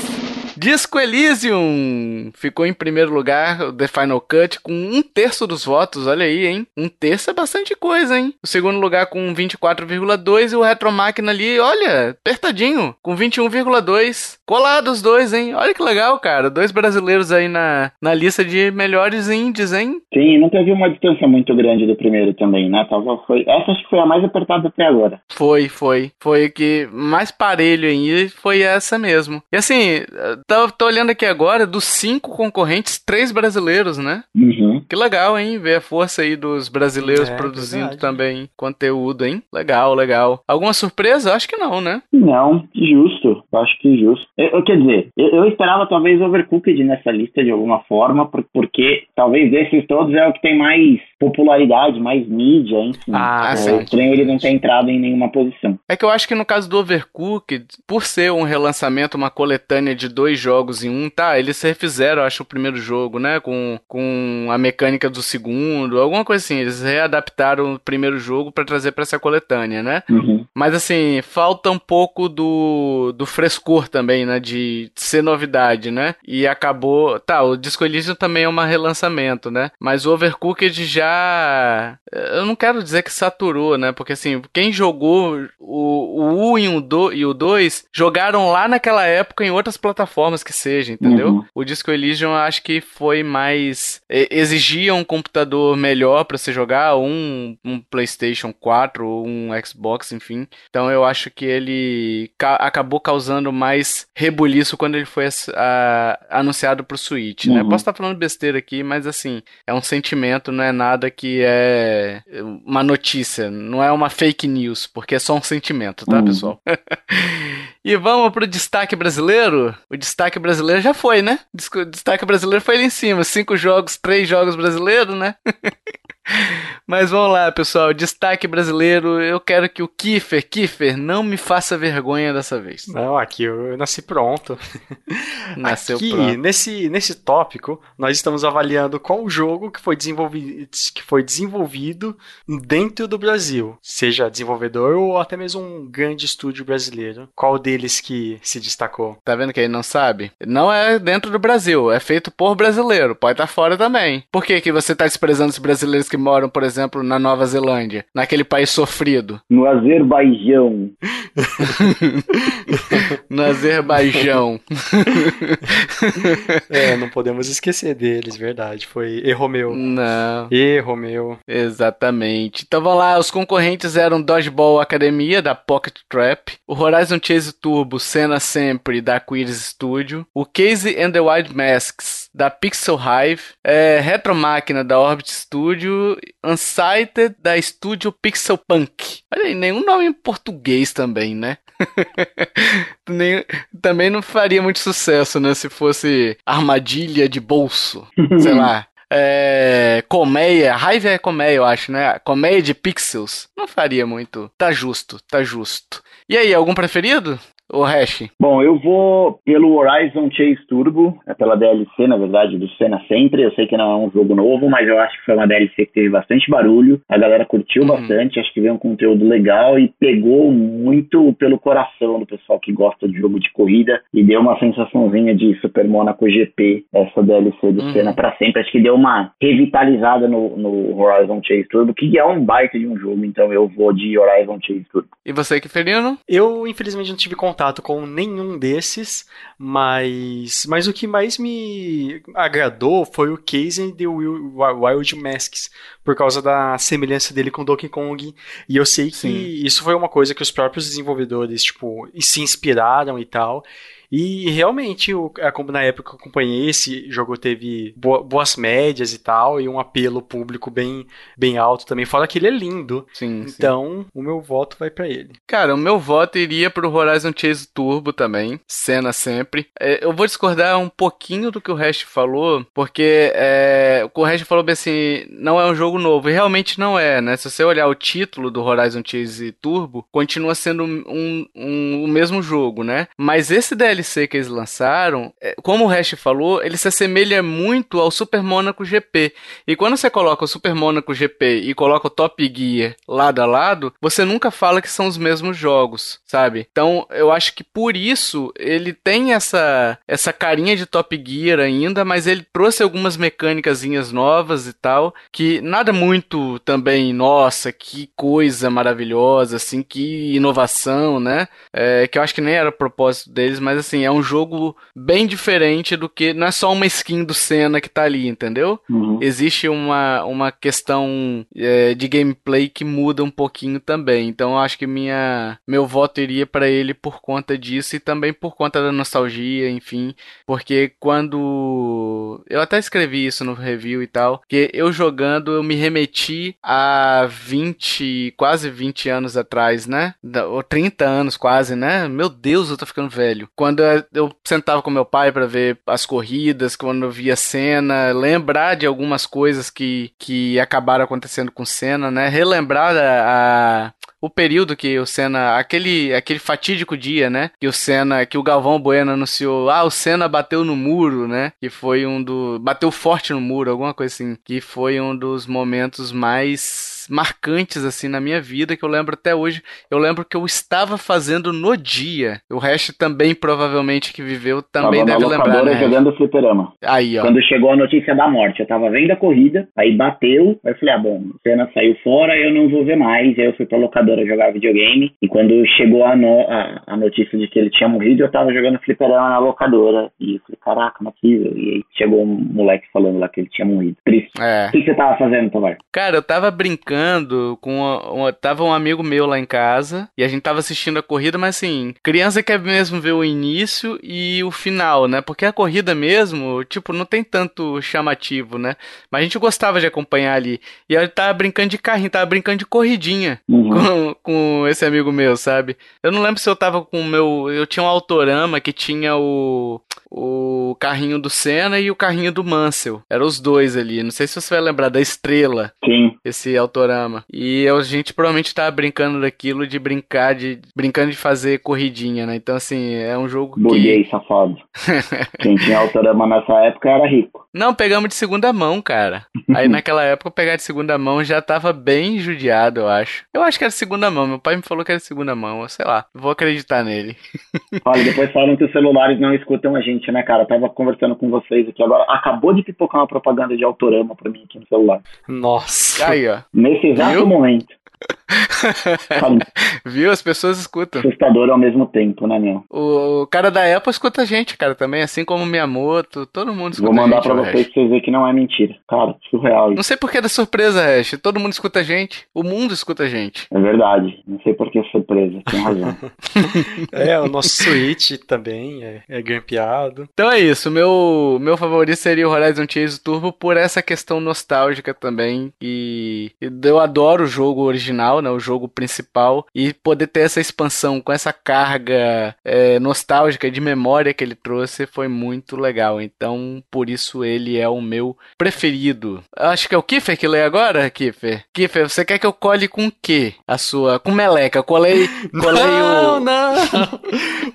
Disco Elysium ficou em primeiro lugar, The Final Cut, com um terço dos votos. Olha aí, hein? Um terço é bastante coisa, hein? O segundo lugar com 24,2 e o Retro Máquina ali, olha, apertadinho, com 21,2. Colados os dois, hein? Olha que legal, cara. Dois brasileiros aí na, na lista de melhores indies, hein? Sim, não teve uma distância muito grande do primeiro também, né? Tava, foi, essa acho que foi a mais apertada até agora. Foi, foi. Foi que mais parelho aí foi essa mesmo. E assim, tô, tô olhando aqui agora, dos cinco concorrentes, três brasileiros, né? Uhum. Que legal, hein? Ver a força aí dos brasileiros é, produzindo verdade. também conteúdo, hein? Legal, legal. Alguma surpresa? Acho que não, né? Não, justo. Acho que justo. Eu, quer dizer, eu, eu, esperava talvez Overcooked nessa lista de alguma forma, porque talvez desses todos é o que tem mais popularidade, mais mídia, enfim. Ah, é, sim. estranho ele não ter entrado em nenhuma posição. É que eu acho que no caso do Overcooked, por ser um relançamento, uma coletânea de dois jogos em um, tá, eles refizeram, acho, o primeiro jogo, né, com, com a mecânica do segundo, alguma coisa assim, eles readaptaram o primeiro jogo para trazer para essa coletânea, né? Uhum. Mas assim, falta um pouco do, do frescor também, né, de ser novidade, né? E acabou, tá, o Disco Elysium também é um relançamento, né? Mas o Overcooked já eu não quero dizer que saturou, né? Porque assim, quem jogou o, o 1 e o, 2, e o 2 jogaram lá naquela época em outras plataformas que seja, entendeu? Uhum. O Disco Elysium eu acho que foi mais. exigia um computador melhor para você jogar, um, um PlayStation 4 ou um Xbox, enfim. Então eu acho que ele ca acabou causando mais rebuliço quando ele foi a, anunciado pro Switch, né? Uhum. Posso estar falando besteira aqui, mas assim, é um sentimento, não é nada nada que é uma notícia, não é uma fake news, porque é só um sentimento, tá, uhum. pessoal? e vamos pro destaque brasileiro? O destaque brasileiro já foi, né? Destaque brasileiro foi ali em cima, cinco jogos, três jogos brasileiros, né? Mas vamos lá, pessoal. Destaque brasileiro. Eu quero que o Kiefer, Kiefer, não me faça vergonha dessa vez. Não, aqui eu nasci pronto. Nasceu aqui, pronto. Nesse, nesse tópico, nós estamos avaliando qual jogo que foi, desenvolvido, que foi desenvolvido dentro do Brasil. Seja desenvolvedor ou até mesmo um grande estúdio brasileiro. Qual deles que se destacou? Tá vendo que ele não sabe? Não é dentro do Brasil, é feito por brasileiro. Pode estar fora também. Por que, que você está desprezando os brasileiros que moram, por exemplo, na Nova Zelândia, naquele país sofrido. No Azerbaijão. no Azerbaijão. é, não podemos esquecer deles, verdade. Foi erro meu. Não. Erro meu. Exatamente. Então vamos lá, os concorrentes eram Dodgeball Academia, da Pocket Trap, o Horizon Chase Turbo, Cena Sempre, da Quiris Studio, o Casey and the Wild Masks, da Pixel Hive, é, Retro Máquina, da Orbit Studio, Unsighted da Studio Pixel Punk. Olha aí, nenhum nome em português também, né? Nem, também não faria muito sucesso, né? Se fosse armadilha de bolso. sei lá. É, colmeia, raiva é colmeia, eu acho, né? Colmeia de pixels. Não faria muito. Tá justo, tá justo. E aí, algum preferido? O Hash? Bom, eu vou pelo Horizon Chase Turbo, é pela DLC, na verdade, do Senna Sempre. Eu sei que não é um jogo novo, mas eu acho que foi uma DLC que teve bastante barulho. A galera curtiu uhum. bastante, acho que veio um conteúdo legal e pegou muito pelo coração do pessoal que gosta de jogo de corrida e deu uma sensaçãozinha de Super Monaco GP, essa DLC do uhum. Senna para sempre. Acho que deu uma revitalizada no, no Horizon Chase Turbo, que é um baita de um jogo, então eu vou de Horizon Chase Turbo. E você, que Ferino? Eu, infelizmente, não tive contato contato com nenhum desses, mas, mas o que mais me agradou foi o case de Wild Masks, por causa da semelhança dele com Donkey Kong. E eu sei que Sim. isso foi uma coisa que os próprios desenvolvedores, tipo, se inspiraram e tal. E realmente, eu, na época que eu acompanhei, esse jogo teve boas médias e tal, e um apelo público bem, bem alto também. Fora que ele é lindo. Sim. Então, sim. o meu voto vai para ele. Cara, o meu voto iria pro Horizon Chase Turbo também. Cena sempre. É, eu vou discordar um pouquinho do que o Hash falou, porque é, o Hash falou bem assim: não é um jogo novo. E realmente não é, né? Se você olhar o título do Horizon Chase Turbo, continua sendo um, um, o mesmo jogo, né? Mas esse DLC que eles lançaram, é, como o Hash falou, ele se assemelha muito ao Super Monaco GP. E quando você coloca o Super Monaco GP e coloca o Top Gear lado a lado, você nunca fala que são os mesmos jogos, sabe? Então, eu acho que por isso ele tem essa essa carinha de Top Gear ainda, mas ele trouxe algumas mecânicas novas e tal, que nada muito também, nossa, que coisa maravilhosa, assim, que inovação, né? É, que eu acho que nem era o propósito deles, mas assim, é um jogo bem diferente do que. Não é só uma skin do Senna que tá ali, entendeu? Uhum. Existe uma, uma questão é, de gameplay que muda um pouquinho também. Então eu acho que minha, meu voto iria para ele por conta disso e também por conta da nostalgia, enfim. Porque quando. Eu até escrevi isso no review e tal. Que eu jogando, eu me remeti a 20, quase 20 anos atrás, né? Ou 30 anos quase, né? Meu Deus, eu tô ficando velho. Quando eu sentava com meu pai para ver as corridas, quando eu via cena, lembrar de algumas coisas que, que acabaram acontecendo com cena, né? Relembrar a, a o período que o Senna, aquele, aquele fatídico dia, né? Que o Senna, que o Galvão Bueno anunciou, ah, o Senna bateu no muro, né? Que foi um do, bateu forte no muro, alguma coisa assim, que foi um dos momentos mais marcantes assim na minha vida que eu lembro até hoje. Eu lembro que eu estava fazendo no dia. O resto também provavelmente que viveu também tava deve lembrar, né? jogando fliperama. Aí, ó. Quando chegou a notícia da morte, eu tava vendo a corrida, aí bateu, aí eu falei: "Ah, bom, o Senna saiu fora, eu não vou ver mais". Aí eu fui pra locadora locadora jogar videogame. E quando chegou a, no, a, a, notícia de que ele tinha morrido, eu tava jogando fliperama na locadora. E eu falei, caraca, não é possível. E aí chegou um moleque falando lá que ele tinha morrido. Triste. É. O que, você tava fazendo, Tovar? Cara, eu tava brincando com. Uma, uma, tava um amigo meu lá em casa. E a gente tava assistindo a corrida, mas assim, criança quer mesmo ver o início e o final, né? Porque a corrida mesmo, tipo, não tem tanto chamativo, né? Mas a gente gostava de acompanhar ali. E eu tava brincando de carrinho, tava brincando de corridinha. Uhum. Com, com, esse amigo meu, sabe? Eu não lembro se eu tava com o meu. Eu tinha um autorama que tinha o o carrinho do Senna e o carrinho do Mansell. Eram os dois ali. Não sei se você vai lembrar da estrela. Sim. Esse E a gente provavelmente tava brincando daquilo de brincar, de brincando de fazer corridinha, né? Então, assim, é um jogo Burguês, que... safado. Quem tinha autorama nessa época era rico. Não, pegamos de segunda mão, cara. Aí naquela época pegar de segunda mão já tava bem judiado, eu acho. Eu acho que era de segunda mão. Meu pai me falou que era de segunda mão. Sei lá. Vou acreditar nele. Olha, depois falam que os celulares não escutam a gente gente, né, cara? Eu tava conversando com vocês aqui agora. Acabou de pipocar uma propaganda de Autorama pra mim aqui no celular. Nossa. Aí, ó. Nesse exato Viu? momento. Viu? As pessoas escutam. Assustador ao mesmo tempo, né, meu? O cara da Apple escuta a gente, cara, também, assim como Miyamoto, todo mundo escuta Vou mandar gente, pra vocês pra vocês verem que não é mentira. Cara, surreal. Não sei por que é da surpresa, Ash. Todo mundo escuta a gente. O mundo escuta a gente. É verdade. Não sei por que é Tem razão. é, o nosso Switch também é, é grampeado. Então é isso. Meu, meu favorito seria o Horizon Chase Turbo por essa questão nostálgica também. E eu adoro o jogo original né, o jogo principal, e poder ter essa expansão com essa carga é, nostálgica de memória que ele trouxe foi muito legal. Então, por isso ele é o meu preferido. Acho que é o Kiffer que lê agora, Kiffer. Kiffer, você quer que eu cole com o quê? A sua. Com meleca. Colei, colei não, o. Não, não.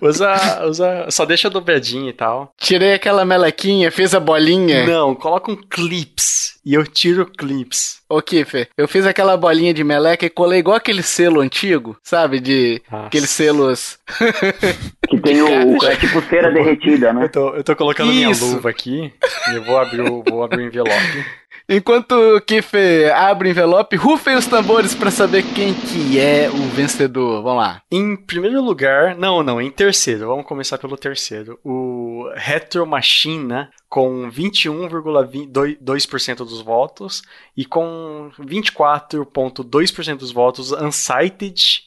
usa, usa. Só deixa dobradinho e tal. Tirei aquela melequinha, fiz a bolinha. Não, coloca um clips. E eu tiro clips. Ô, Kiffer, eu fiz aquela bolinha de meleca e colei igual aquele selo antigo, sabe? De Nossa. aqueles selos. que tem o. É tipo cera derretida, né? Eu tô, eu tô colocando Isso. minha luva aqui e eu vou abrir o, vou abrir o envelope. Enquanto o Kiff abre o envelope, rufem os tambores para saber quem que é o vencedor. Vamos lá. Em primeiro lugar, não, não, em terceiro. Vamos começar pelo terceiro. O Retro Machina com 21,2% dos votos e com 24,2% dos votos Unsighted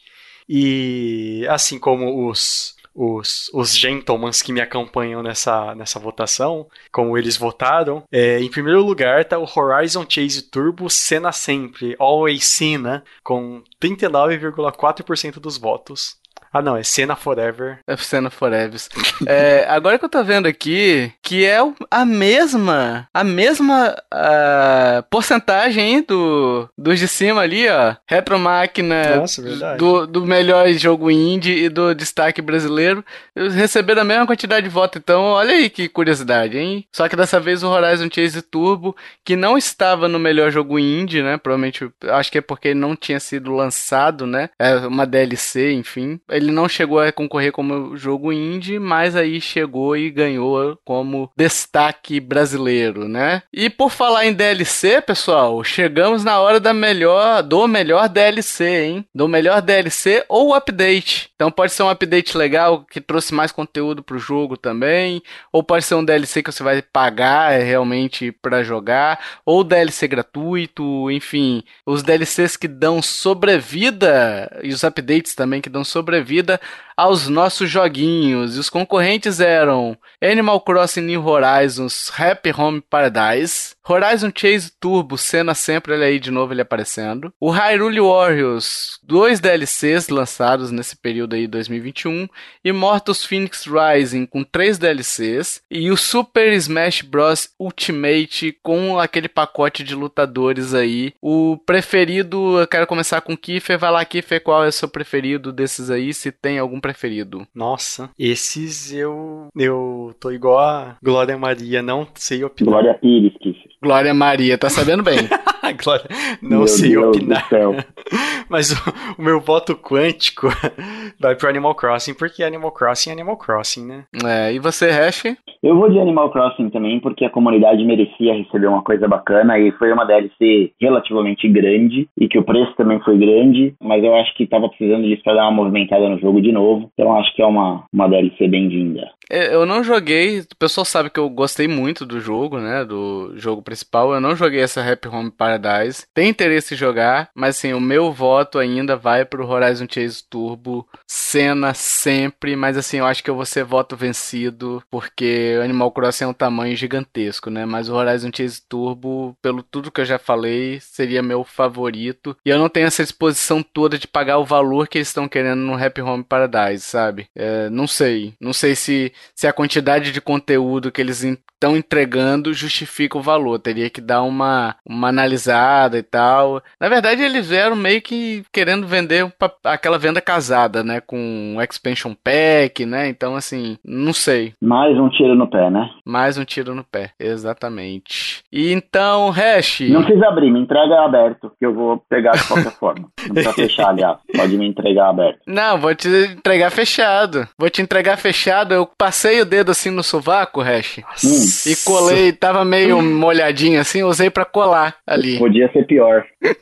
e assim como os os, os gentlemans que me acompanham nessa, nessa votação, como eles votaram. É, em primeiro lugar está o Horizon Chase Turbo Cena Sempre, Always Cena, com 39,4% dos votos. Ah, não, é Cena Forever. É Cena Forever. é, agora que eu tô vendo aqui, que é a mesma, a mesma uh, porcentagem do, dos de cima ali, ó. Retro Máquina, Nossa. Do, do melhor jogo indie e do destaque brasileiro, receberam a mesma quantidade de votos. Então, olha aí que curiosidade, hein? Só que dessa vez o Horizon Chase Turbo, que não estava no melhor jogo indie, né? Provavelmente, acho que é porque ele não tinha sido lançado, né? É uma DLC, enfim. Ele ele não chegou a concorrer como jogo indie, mas aí chegou e ganhou como destaque brasileiro, né? E por falar em DLC, pessoal, chegamos na hora da melhor, do melhor DLC, hein? Do melhor DLC ou update. Então pode ser um update legal que trouxe mais conteúdo pro jogo também, ou pode ser um DLC que você vai pagar realmente para jogar, ou DLC gratuito, enfim, os DLCs que dão sobrevida e os updates também que dão sobrevida vida aos nossos joguinhos. E os concorrentes eram Animal Crossing New Horizons Happy Home Paradise, Horizon Chase Turbo, cena sempre, olha aí de novo ele aparecendo. O Hyrule Warriors, dois DLCs lançados nesse período aí 2021. E Mortos Phoenix Rising com três DLCs. E o Super Smash Bros. Ultimate com aquele pacote de lutadores aí. O preferido, eu quero começar com o Kiffer. Vai lá, Kiffer, qual é o seu preferido desses aí? Se tem algum preferido. Nossa, esses eu. Eu tô igual a Glória Maria, não sei opinar. Glória Pires. Glória Maria, tá sabendo bem. Glória, não Meu sei Deus opinar. do céu. Mas o, o meu voto quântico vai pro Animal Crossing, porque Animal Crossing é Animal Crossing, né? É, e você, Hash? Eu vou de Animal Crossing também, porque a comunidade merecia receber uma coisa bacana e foi uma DLC relativamente grande e que o preço também foi grande, mas eu acho que tava precisando disso pra dar uma movimentada no jogo de novo. Então acho que é uma, uma DLC bem-vinda. É, Eu não joguei, o pessoal sabe que eu gostei muito do jogo, né? Do jogo principal. Eu não joguei essa Happy Home Paradise. Tem interesse em jogar, mas assim, o meu voto ainda vai pro Horizon Chase Turbo. Cena sempre, mas assim, eu acho que eu vou ser voto vencido, porque Animal Crossing é um tamanho gigantesco, né? Mas o Horizon Chase Turbo, pelo tudo que eu já falei, seria meu favorito. E eu não tenho essa disposição toda de pagar o valor que eles estão querendo no Happy Home Paradise, sabe? É, não sei. Não sei se, se a quantidade de conteúdo que eles estão entregando justifica o valor. Teria que dar uma, uma analisada e tal. Na verdade, eles vieram meio que querendo vender aquela venda casada, né? Com o Expansion Pack, né? Então, assim, não sei. Mais um tiro no pé, né? Mais um tiro no pé. Exatamente. E então, Hash. Não precisa abrir, me entrega aberto, que eu vou pegar de qualquer forma. Não precisa fechar, aliás. Pode me entregar aberto. Não, vou te entregar fechado. Vou te entregar fechado. Eu passei o dedo assim no sovaco, Hash. Hum. E colei, tava meio molhadinho assim, usei pra colar ali. Podia ser pior.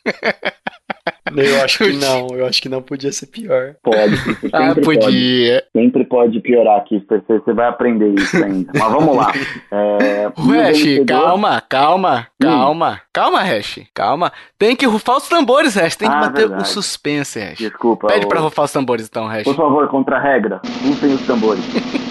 Eu acho que não, eu acho que não podia ser pior. Pode, sempre Ah, pode. podia. Sempre pode piorar aqui, você você vai aprender isso ainda. Mas vamos lá. É, O vencedor- calma, calma, calma. Calma, Hash, calma. Tem que rufar os tambores, Hash. Tem que Ah, manter o verdade. suspense, Hash. Desculpa. Pede o- pra rufar os tambores então, Hash. Por favor, contra a regra, rufem os tambores.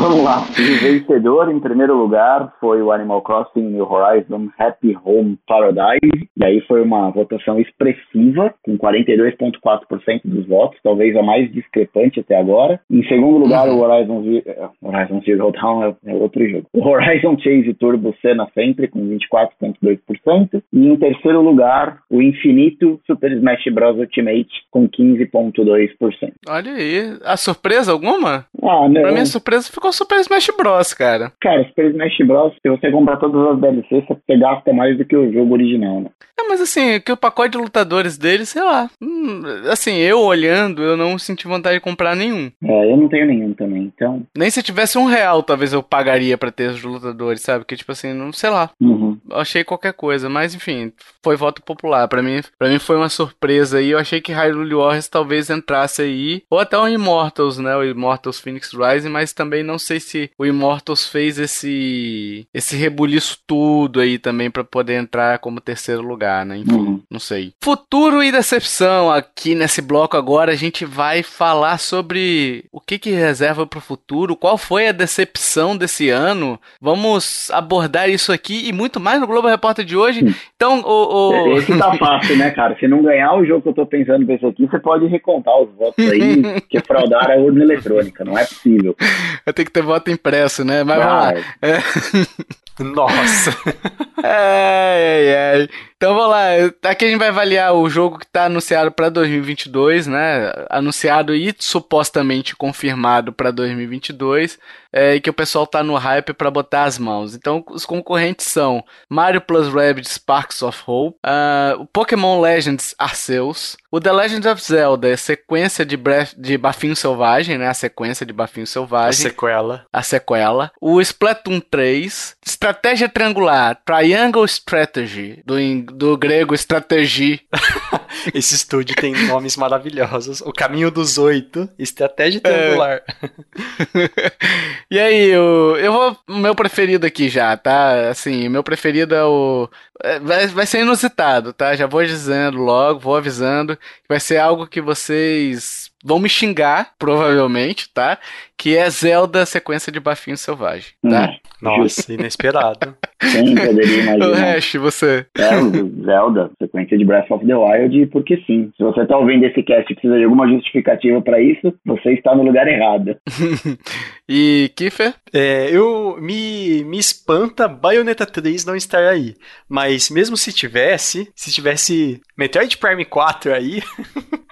Vamos lá. O vencedor, em primeiro lugar, foi o Animal Crossing New Horizon Happy Home Paradise. E aí foi uma votação expressiva, com 42,4% dos votos, talvez a mais discrepante até agora. Em segundo lugar, Uhum. o Horizon, eh, Horizon Zero Dawn é, é outro jogo. O Horizon Chase Turbo Cena sempre, com 24,2%. E em terceiro lugar, o infinito Super Smash Bros. Ultimate, com 15,2%. Olha aí. A surpresa alguma? Ah, não. Pra mim a surpresa ficou Super Smash Bros, cara. Cara, Super Smash Bros, se você comprar todas as DLCs, você gasta mais do que o jogo original, né? É, mas assim, que o pacote de lutadores dele, sei lá. hum, assim, eu olhando, eu não senti vontade de comprar nenhum. É, eu não tenho nenhum também, então. Nem se tivesse um real, talvez eu pagaria pra ter os lutadores, sabe? Que tipo assim, não sei lá. Uhum. Achei qualquer coisa, mas enfim, foi voto popular. Pra mim, para mim foi uma surpresa aí. Eu achei que Hyrule Warriors talvez entrasse aí, ou até o Immortals, né? O Immortals Phoenix Rising, mas também não sei se o Immortals fez esse esse rebuliço tudo aí também pra poder entrar como terceiro lugar, né? Enfim, Uhum. não sei. Futuro e decepção. Aqui nesse bloco agora a gente vai falar sobre o que que reserva pro futuro, qual foi a decepção desse ano. Vamos abordar isso aqui e muito mais no Globo Repórter de hoje. Então, o, o... Esse tá fácil, né, cara? Se não ganhar o jogo que eu tô pensando pra esse aqui, você pode recontar os votos aí, que fraudaram a urna eletrônica. Não é possível. vai ter que ter voto impresso, né? Mas vamos lá. É. Nossa. Ai, ai, ai. Então vamos lá. Aqui a gente vai avaliar o jogo que tá anunciado pra 2022, né? Anunciado e supostamente confirmado pra 2022. É, e que o pessoal tá no hype pra botar as mãos. Então os concorrentes são Mario Plus Rabbids Sparks of Hope, ah, o Pokémon Legends Arceus, o The Legend of Zelda, a sequência de, Breath, de Bafinho Selvagem, né? A sequência de Bafinho A Selvagem sequela. a sequela. O Splatoon 3, Estratégia Triangular, Triangle Strategy, do, do grego Strategy. Esse estúdio tem nomes maravilhosos. O Caminho dos Oito, Estratégia Triangular. e aí, o, eu vou. Meu preferido aqui já, tá? Assim, meu preferido é o. é, Vai, vai ser inusitado, tá? Já vou dizendo logo, vou avisando. Vai ser algo que vocês vão me xingar, provavelmente, tá? Que é Zelda sequência de Bafinho Selvagem, tá? Hum, Nossa, inesperado. Quem poderia O imaginar? Hash, você. É, o Zelda, sequência de Breath of the Wild, porque sim. Se você tá ouvindo esse cast e precisa de alguma justificativa pra isso, você está no lugar errado. e Kiffer? É, eu me, me espanta Bayonetta 3 não estar aí. Mas mesmo se tivesse, se tivesse Metroid Prime 4 aí,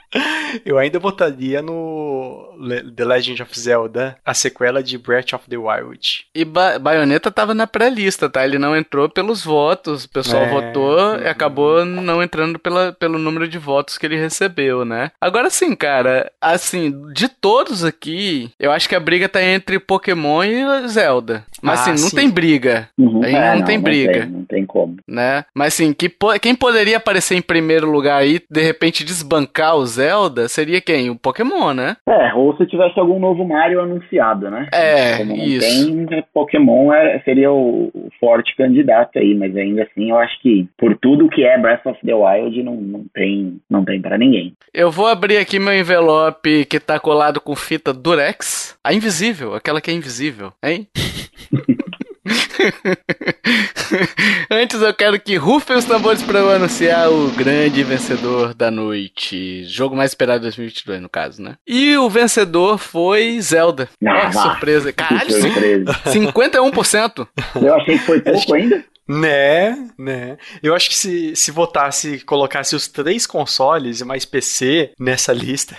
eu ainda votaria no The Legend of Zelda, a sequela de Breath of the Wild. E ba Bayonetta tava na pré-lista, tá? Ele não entrou pelos votos. O pessoal É, votou e acabou não entrando pela, pelo número de votos que ele recebeu, né? Agora sim, cara, assim, de todos aqui, eu acho que a briga tá entre Pokémon e Zelda. Mas Ah, assim, não sim. tem briga, Uhum. Aí não tem briga. Não tem, como. né? Mas assim, que po- quem poderia aparecer em primeiro lugar aí, de repente desbancar o Zelda, seria quem? O Pokémon, né? É, ou se tivesse algum novo Mario anunciado, né? É, Como não isso. tem, é, Pokémon é- seria o, o forte candidato aí, mas ainda assim eu acho que por tudo que é Breath of the Wild não, não tem não tem para ninguém. Eu vou abrir aqui meu envelope que tá colado com fita Durex. A invisível, aquela que é invisível, hein? Antes eu quero que rufem os tambores para eu anunciar o grande vencedor da noite. Jogo mais esperado de 2022, no caso, né? E o vencedor foi Zelda. Ah, Olha que surpresa. Caralho, Que surpresa. 51%. Eu achei que foi pouco ainda. Né, né. Eu acho que se, se votasse, colocasse os três consoles e mais PC nessa lista,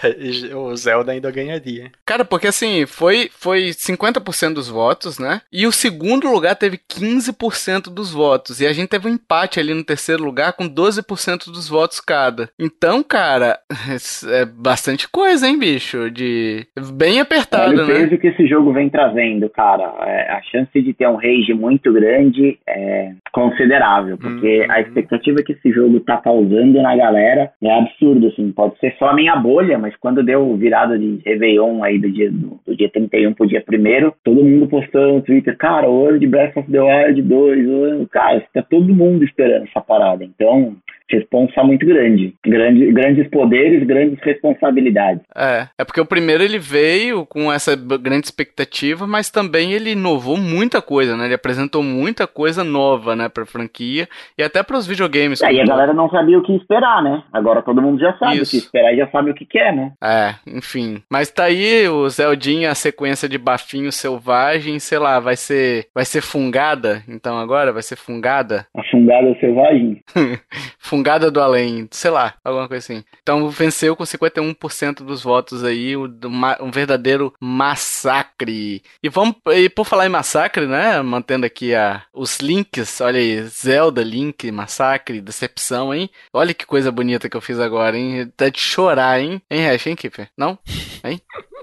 o Zelda ainda ganharia. Cara, porque assim, foi, foi 50% dos votos, né? E o segundo lugar teve 15% dos votos. E a gente teve um empate ali no terceiro lugar com 12% dos votos cada. Então, cara, é bastante coisa, hein, bicho? De. Bem Olha apertado, o né? peso que esse jogo vem trazendo, cara. É, a chance de ter um rage muito grande é considerável, porque Uhum. a expectativa que esse jogo tá causando na galera é absurdo, assim. Pode ser só a minha bolha, mas quando deu virada de Réveillon aí do dia, do, do dia 31 pro dia 1 todo mundo postando no Twitter, cara, hoje de Breath of the Wild 2, hoje- cara, tá todo mundo esperando essa parada. Então, responsa muito grande. grande grandes poderes, grandes responsabilidades. É, é porque o primeiro ele veio com essa grande expectativa, mas também ele inovou muita coisa, né? Ele apresentou muita coisa nova, né, pra franquia e até pros videogames. Aí como a galera não sabia o que esperar, né? Agora todo mundo já sabe Isso. o que esperar e já sabe o que quer, né? É, enfim. Mas tá aí o Zeldinha, a sequência de bafinho selvagem, sei lá, vai ser vai ser fungada, então agora vai ser fungada? A fungada selvagem. Fungada Fungada do Além, sei lá, alguma coisa assim. Então venceu com 51% dos votos aí, um verdadeiro massacre. E vamos, e por falar em massacre, né, mantendo aqui a, os links, olha aí, Zelda, Link, Massacre, Decepção, hein? Olha que coisa bonita que eu fiz agora, hein? Tá de chorar, hein? Hein, Hash, hein, Kiffer? Não? Hein?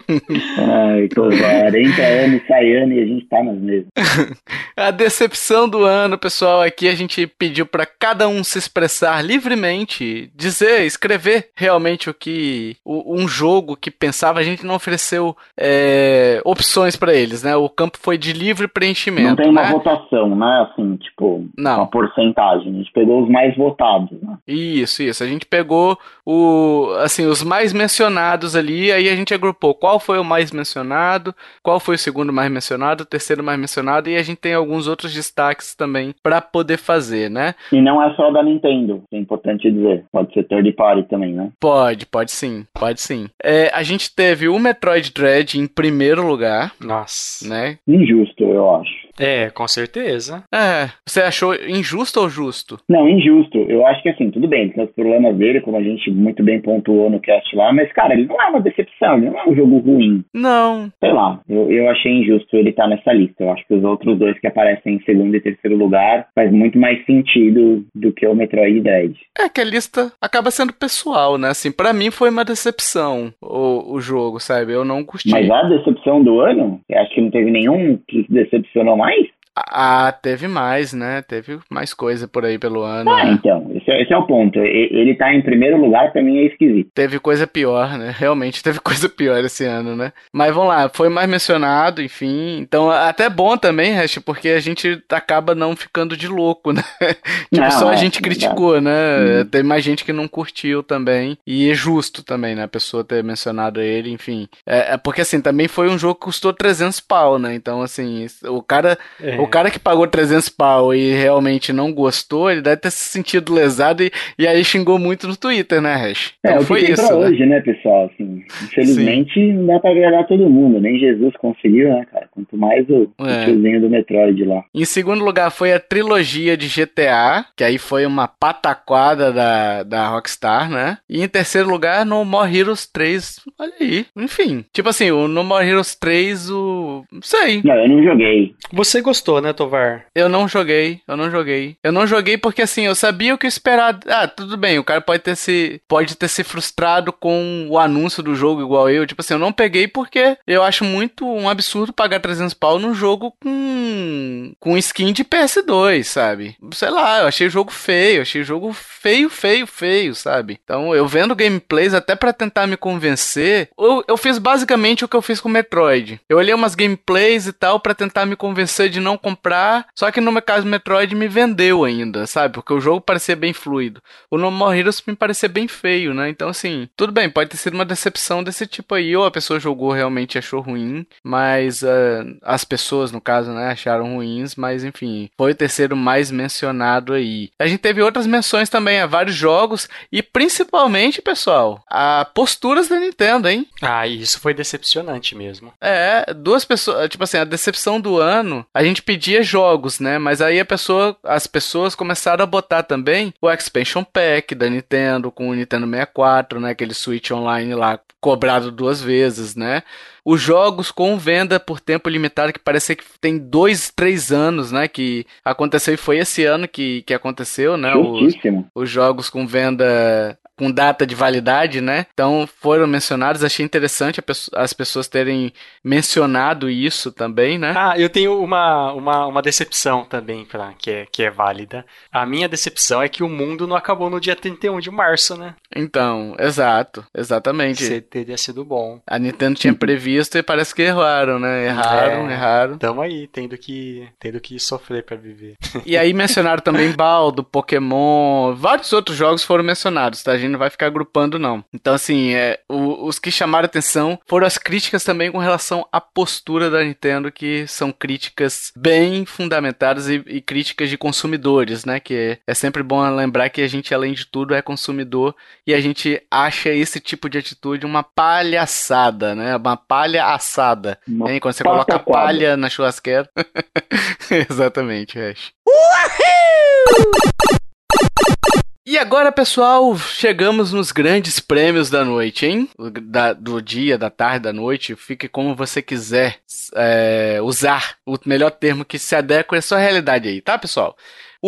Ai, tô 40 anos saindo e a gente tá nas mesmas. a decepção do ano, pessoal, aqui a gente pediu para cada um se expressar livremente, dizer, escrever realmente o que um jogo que pensava, a gente não ofereceu é, opções para eles, né? O campo foi de livre preenchimento. Não tem uma né? votação, né? Assim, tipo, não. uma porcentagem. A gente pegou os mais votados, né? Isso, isso. A gente pegou o, assim, os mais mencionados ali, aí a gente agrupou qual foi o mais mencionado, qual foi o segundo mais mencionado, o terceiro mais mencionado, e a gente tem alguns outros destaques também para poder fazer, né? E não é só da Nintendo, é importante dizer. Pode ser third party também, né? Pode, pode sim, pode sim. É, a gente teve o Metroid Dread em primeiro lugar. Nossa. Né? Injusto, eu acho. É, com certeza. É. Você achou injusto ou justo? Não, injusto. Eu acho que assim, tudo bem, tem os problemas dele, como a gente muito bem pontuou no cast lá, mas, cara, ele não é uma decepção, ele não é um jogo ruim. Não. Sei lá, eu, eu achei injusto ele estar tá nessa lista. Eu acho que os outros dois que aparecem em segundo e terceiro lugar faz muito mais sentido do que o Metroid Dread. É que a lista acaba sendo pessoal, né? Assim, para mim foi uma decepção o, o jogo, sabe? Eu não curti. Mas a decepção do ano? Acho que não teve nenhum que decepcionou mais? Ah, teve mais, né? Teve mais coisa por aí pelo ano. Ah, né? então, esse é, esse é, o ponto. Ele tá em primeiro lugar, pra mim é esquisito. Teve coisa pior, né? Realmente teve coisa pior esse ano, né? Mas vamos lá, foi mais mencionado, enfim. Então, até bom também, Hash, porque a gente acaba não ficando de louco, né? tipo, não, só a é, gente criticou, né? Hum. Tem mais gente que não curtiu também. E é justo também, né? A pessoa ter mencionado ele, enfim. É, é porque, assim, também foi um jogo que custou 300 pau, né? Então, assim, o cara. O cara que pagou 300 pau e realmente não gostou, ele deve ter se sentido lesado e, e aí xingou muito no Twitter, né, Hash? É, então, é, o foi isso. Pra né? hoje, né, pessoal? Assim, infelizmente Sim. não dá pra agradar todo mundo, nem Jesus conseguiu, né, cara? Quanto mais o, é. o tiozinho do Metroid lá. Em segundo lugar foi a trilogia de GTA, que aí foi uma pataquada da, da Rockstar, né? E em terceiro lugar, No More Heroes 3. Olha aí. Enfim, tipo assim, o No More Heroes 3, o. Não sei. Não, eu não joguei. Você gostou, né, Tovar? Eu não joguei, eu não joguei. Eu não joguei porque assim, eu sabia o que esperar. Ah, tudo bem, o cara pode ter se pode ter se frustrado com o anúncio do jogo igual eu, tipo assim, eu não peguei porque eu acho muito um absurdo pagar 300 pau num jogo com com skin de PS2, sabe? Sei lá, eu achei o jogo feio, achei o jogo feio, feio, feio, sabe? Então, eu vendo gameplays até para tentar me convencer, eu, eu fiz basicamente o que eu fiz com Metroid. Eu olhei umas gameplays e tal para tentar me convencer de não comprar. Só que no meu caso, Metroid me vendeu ainda, sabe? Porque o jogo parecia bem fluido. O No More Heroes me parecia bem feio, né? Então, assim, tudo bem, pode ter sido uma decepção desse tipo aí, ou a pessoa jogou realmente achou ruim, mas uh, as pessoas, no caso, né, acharam ruins, mas enfim, foi o terceiro mais mencionado aí. A gente teve outras menções também a vários jogos e principalmente, pessoal, a posturas da Nintendo, hein? Ah, isso foi decepcionante mesmo. É, duas pessoas, tipo assim, a decepção do ano, a gente pedia jogos, né? Mas aí a pessoa, as pessoas começaram a botar também o Expansion Pack da Nintendo com o Nintendo 64, né? Aquele Switch Online lá cobrado duas vezes, né? Os jogos com venda por tempo limitado, que parece que tem dois, três anos, né? Que aconteceu e foi esse ano que, que aconteceu, né? Os, os jogos com venda com data de validade, né? Então foram mencionados. Achei interessante as pessoas terem mencionado isso também, né? Ah, eu tenho uma, uma, uma decepção também pra, que, é, que é válida. A minha decepção é que o mundo não acabou no dia 31 de março, né? Então, exato, exatamente. Você teria sido bom. A Nintendo tinha previsto e parece que erraram, né? Erraram, é, erraram. Tamo aí, tendo que, tendo que sofrer para viver. E aí mencionaram também Baldo, Pokémon, vários outros jogos foram mencionados, tá? A gente não vai ficar agrupando, não. Então, assim, é, o, os que chamaram atenção foram as críticas também com relação à postura da Nintendo, que são críticas bem fundamentadas e, e críticas de consumidores, né? Que é, sempre bom lembrar que a gente, além de tudo, é consumidor e a gente acha esse tipo de atitude uma palhaçada, né? Uma palha assada. Hein? Quando você coloca palha na churrasqueira. Exatamente, Ash. Uhul! E agora, pessoal, chegamos nos grandes prêmios da noite, hein? Da, do dia, da tarde, da noite. Fique como você quiser é, usar o melhor termo que se adequa à sua realidade aí, tá, pessoal?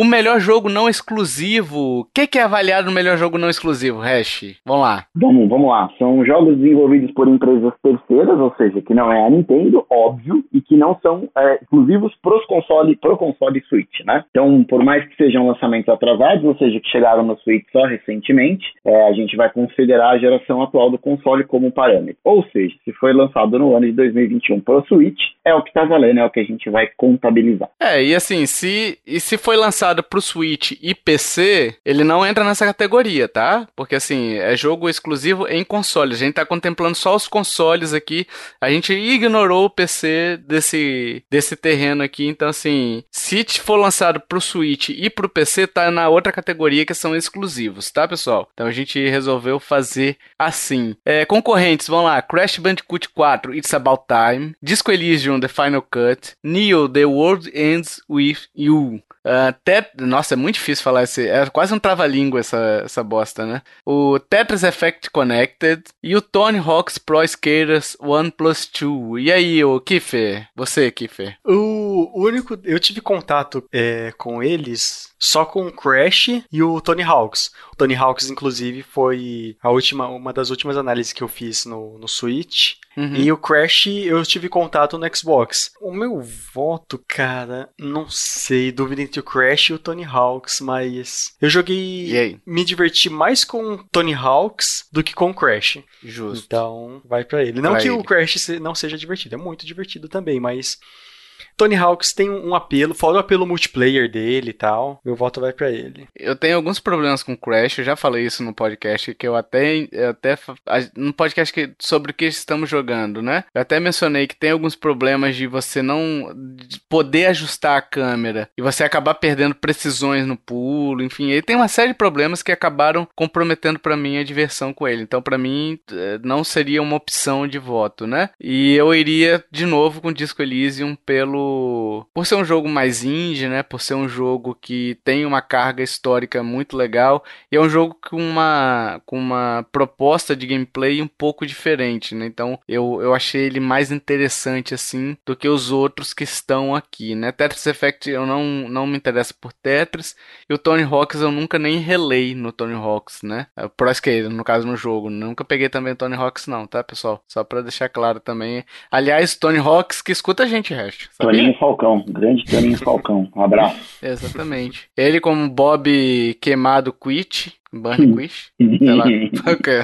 O melhor jogo não exclusivo. O que, que, é avaliado no melhor jogo não exclusivo, Hash? Vamos lá. Vamos, vamos lá. São jogos desenvolvidos por empresas terceiras, ou seja, que não é a Nintendo, óbvio, e que não são é, exclusivos pros console, pro console Switch, né? Então, por mais que sejam lançamentos atrasados, ou seja, que chegaram no Switch só recentemente, é, a gente vai considerar a geração atual do console como parâmetro. Ou seja, se foi lançado no ano de 2021 pro Switch, é o que tá valendo, é o que a gente vai contabilizar. É, e assim, se, e se foi lançado lançado pro Switch e PC, ele não entra nessa categoria, tá? Porque assim, é jogo exclusivo em consoles. A gente tá contemplando só os consoles aqui. A gente ignorou o PC desse, desse terreno aqui. Então, assim, se for lançado pro Switch e pro PC, tá na outra categoria que são exclusivos, tá, pessoal? Então a gente resolveu fazer assim. É, concorrentes, vão lá: Crash Bandicoot 4, It's About Time, Disco Elysium, The Final Cut, Neo, The World Ends With You. Uh, Nossa, é muito difícil falar esse. É quase um trava-língua essa, essa bosta, né? O Tetris Effect Connected e o Tony Hawk's Pro Skaters One Plus Two. E aí, o Kiffer? Você, Kiffer? O único. Eu tive contato é, com eles só com o Crash e o Tony Hawks. O Tony Hawks, inclusive, foi a última, uma das últimas análises que eu fiz no, no Switch. Uhum. E o Crash eu tive contato no Xbox. O meu voto, cara, não sei, dúvida entre o Crash e o Tony Hawks, mas eu joguei, me diverti mais com o Tony Hawks do que com o Crash. Justo. Então, vai para ele. Não pra que ele. o Crash não seja divertido, é muito divertido também, mas Tony Hawks tem um apelo, fora o apelo multiplayer dele e tal. Meu voto vai para ele. Eu tenho alguns problemas com Crash, eu já falei isso no podcast, que eu até. Eu até no podcast que, sobre o que estamos jogando, né? Eu até mencionei que tem alguns problemas de você não de poder ajustar a câmera e você acabar perdendo precisões no pulo, enfim. Ele tem uma série de problemas que acabaram comprometendo para mim a diversão com ele. Então, para mim, eh, não seria uma opção de voto, né? E eu iria de novo com Disco Elysium pelo por ser um jogo mais indie, né? Por ser um jogo que tem uma carga histórica muito legal e é um jogo com uma com uma proposta de gameplay um pouco diferente, né? Então eu, eu achei ele mais interessante assim do que os outros que estão aqui, né? Tetris Effect eu não não me interesso por Tetris e o Tony Hawks eu nunca nem relei no Tony Hawks, né? É o Pro Skater, no caso no jogo, nunca peguei também Tony Hawks não, tá, pessoal? Só para deixar claro também. Aliás, Tony Hawks que escuta a gente, Hash. Toninho Falcão, grande Toninho Falcão. Um abraço. Exatamente. Ele como Bob queimado quit, Burn Quiz?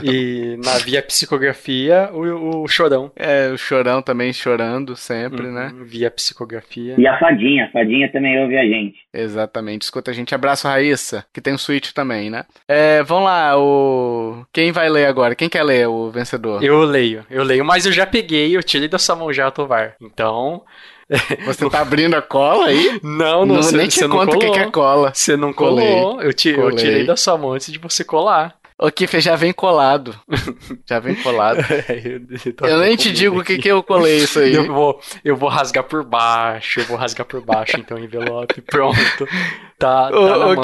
e na via psicografia, o, o chorão. É, o chorão também chorando sempre, uhum, né? Via psicografia. E a fadinha, a fadinha também ouve a gente. Exatamente. Escuta a gente. Abraço, Raíssa, que tem um Switch também, né? É, vamos lá, o. Quem vai ler agora? Quem quer ler o vencedor? Eu leio, eu leio, mas eu já peguei, eu tirei da sua mão já, Tovar. Então. Você tá abrindo a cola aí? Não, não, não nem te conta o que, é cola. Você não colou. Eu, te, eu tirei da sua mão antes de você colar. O Kiff já vem colado. já vem colado. eu, eu nem te digo o que, que eu colei isso aí. Eu vou, eu vou rasgar por baixo. Eu vou rasgar por baixo, então, o envelope. Pronto. Tá, tá ô, ô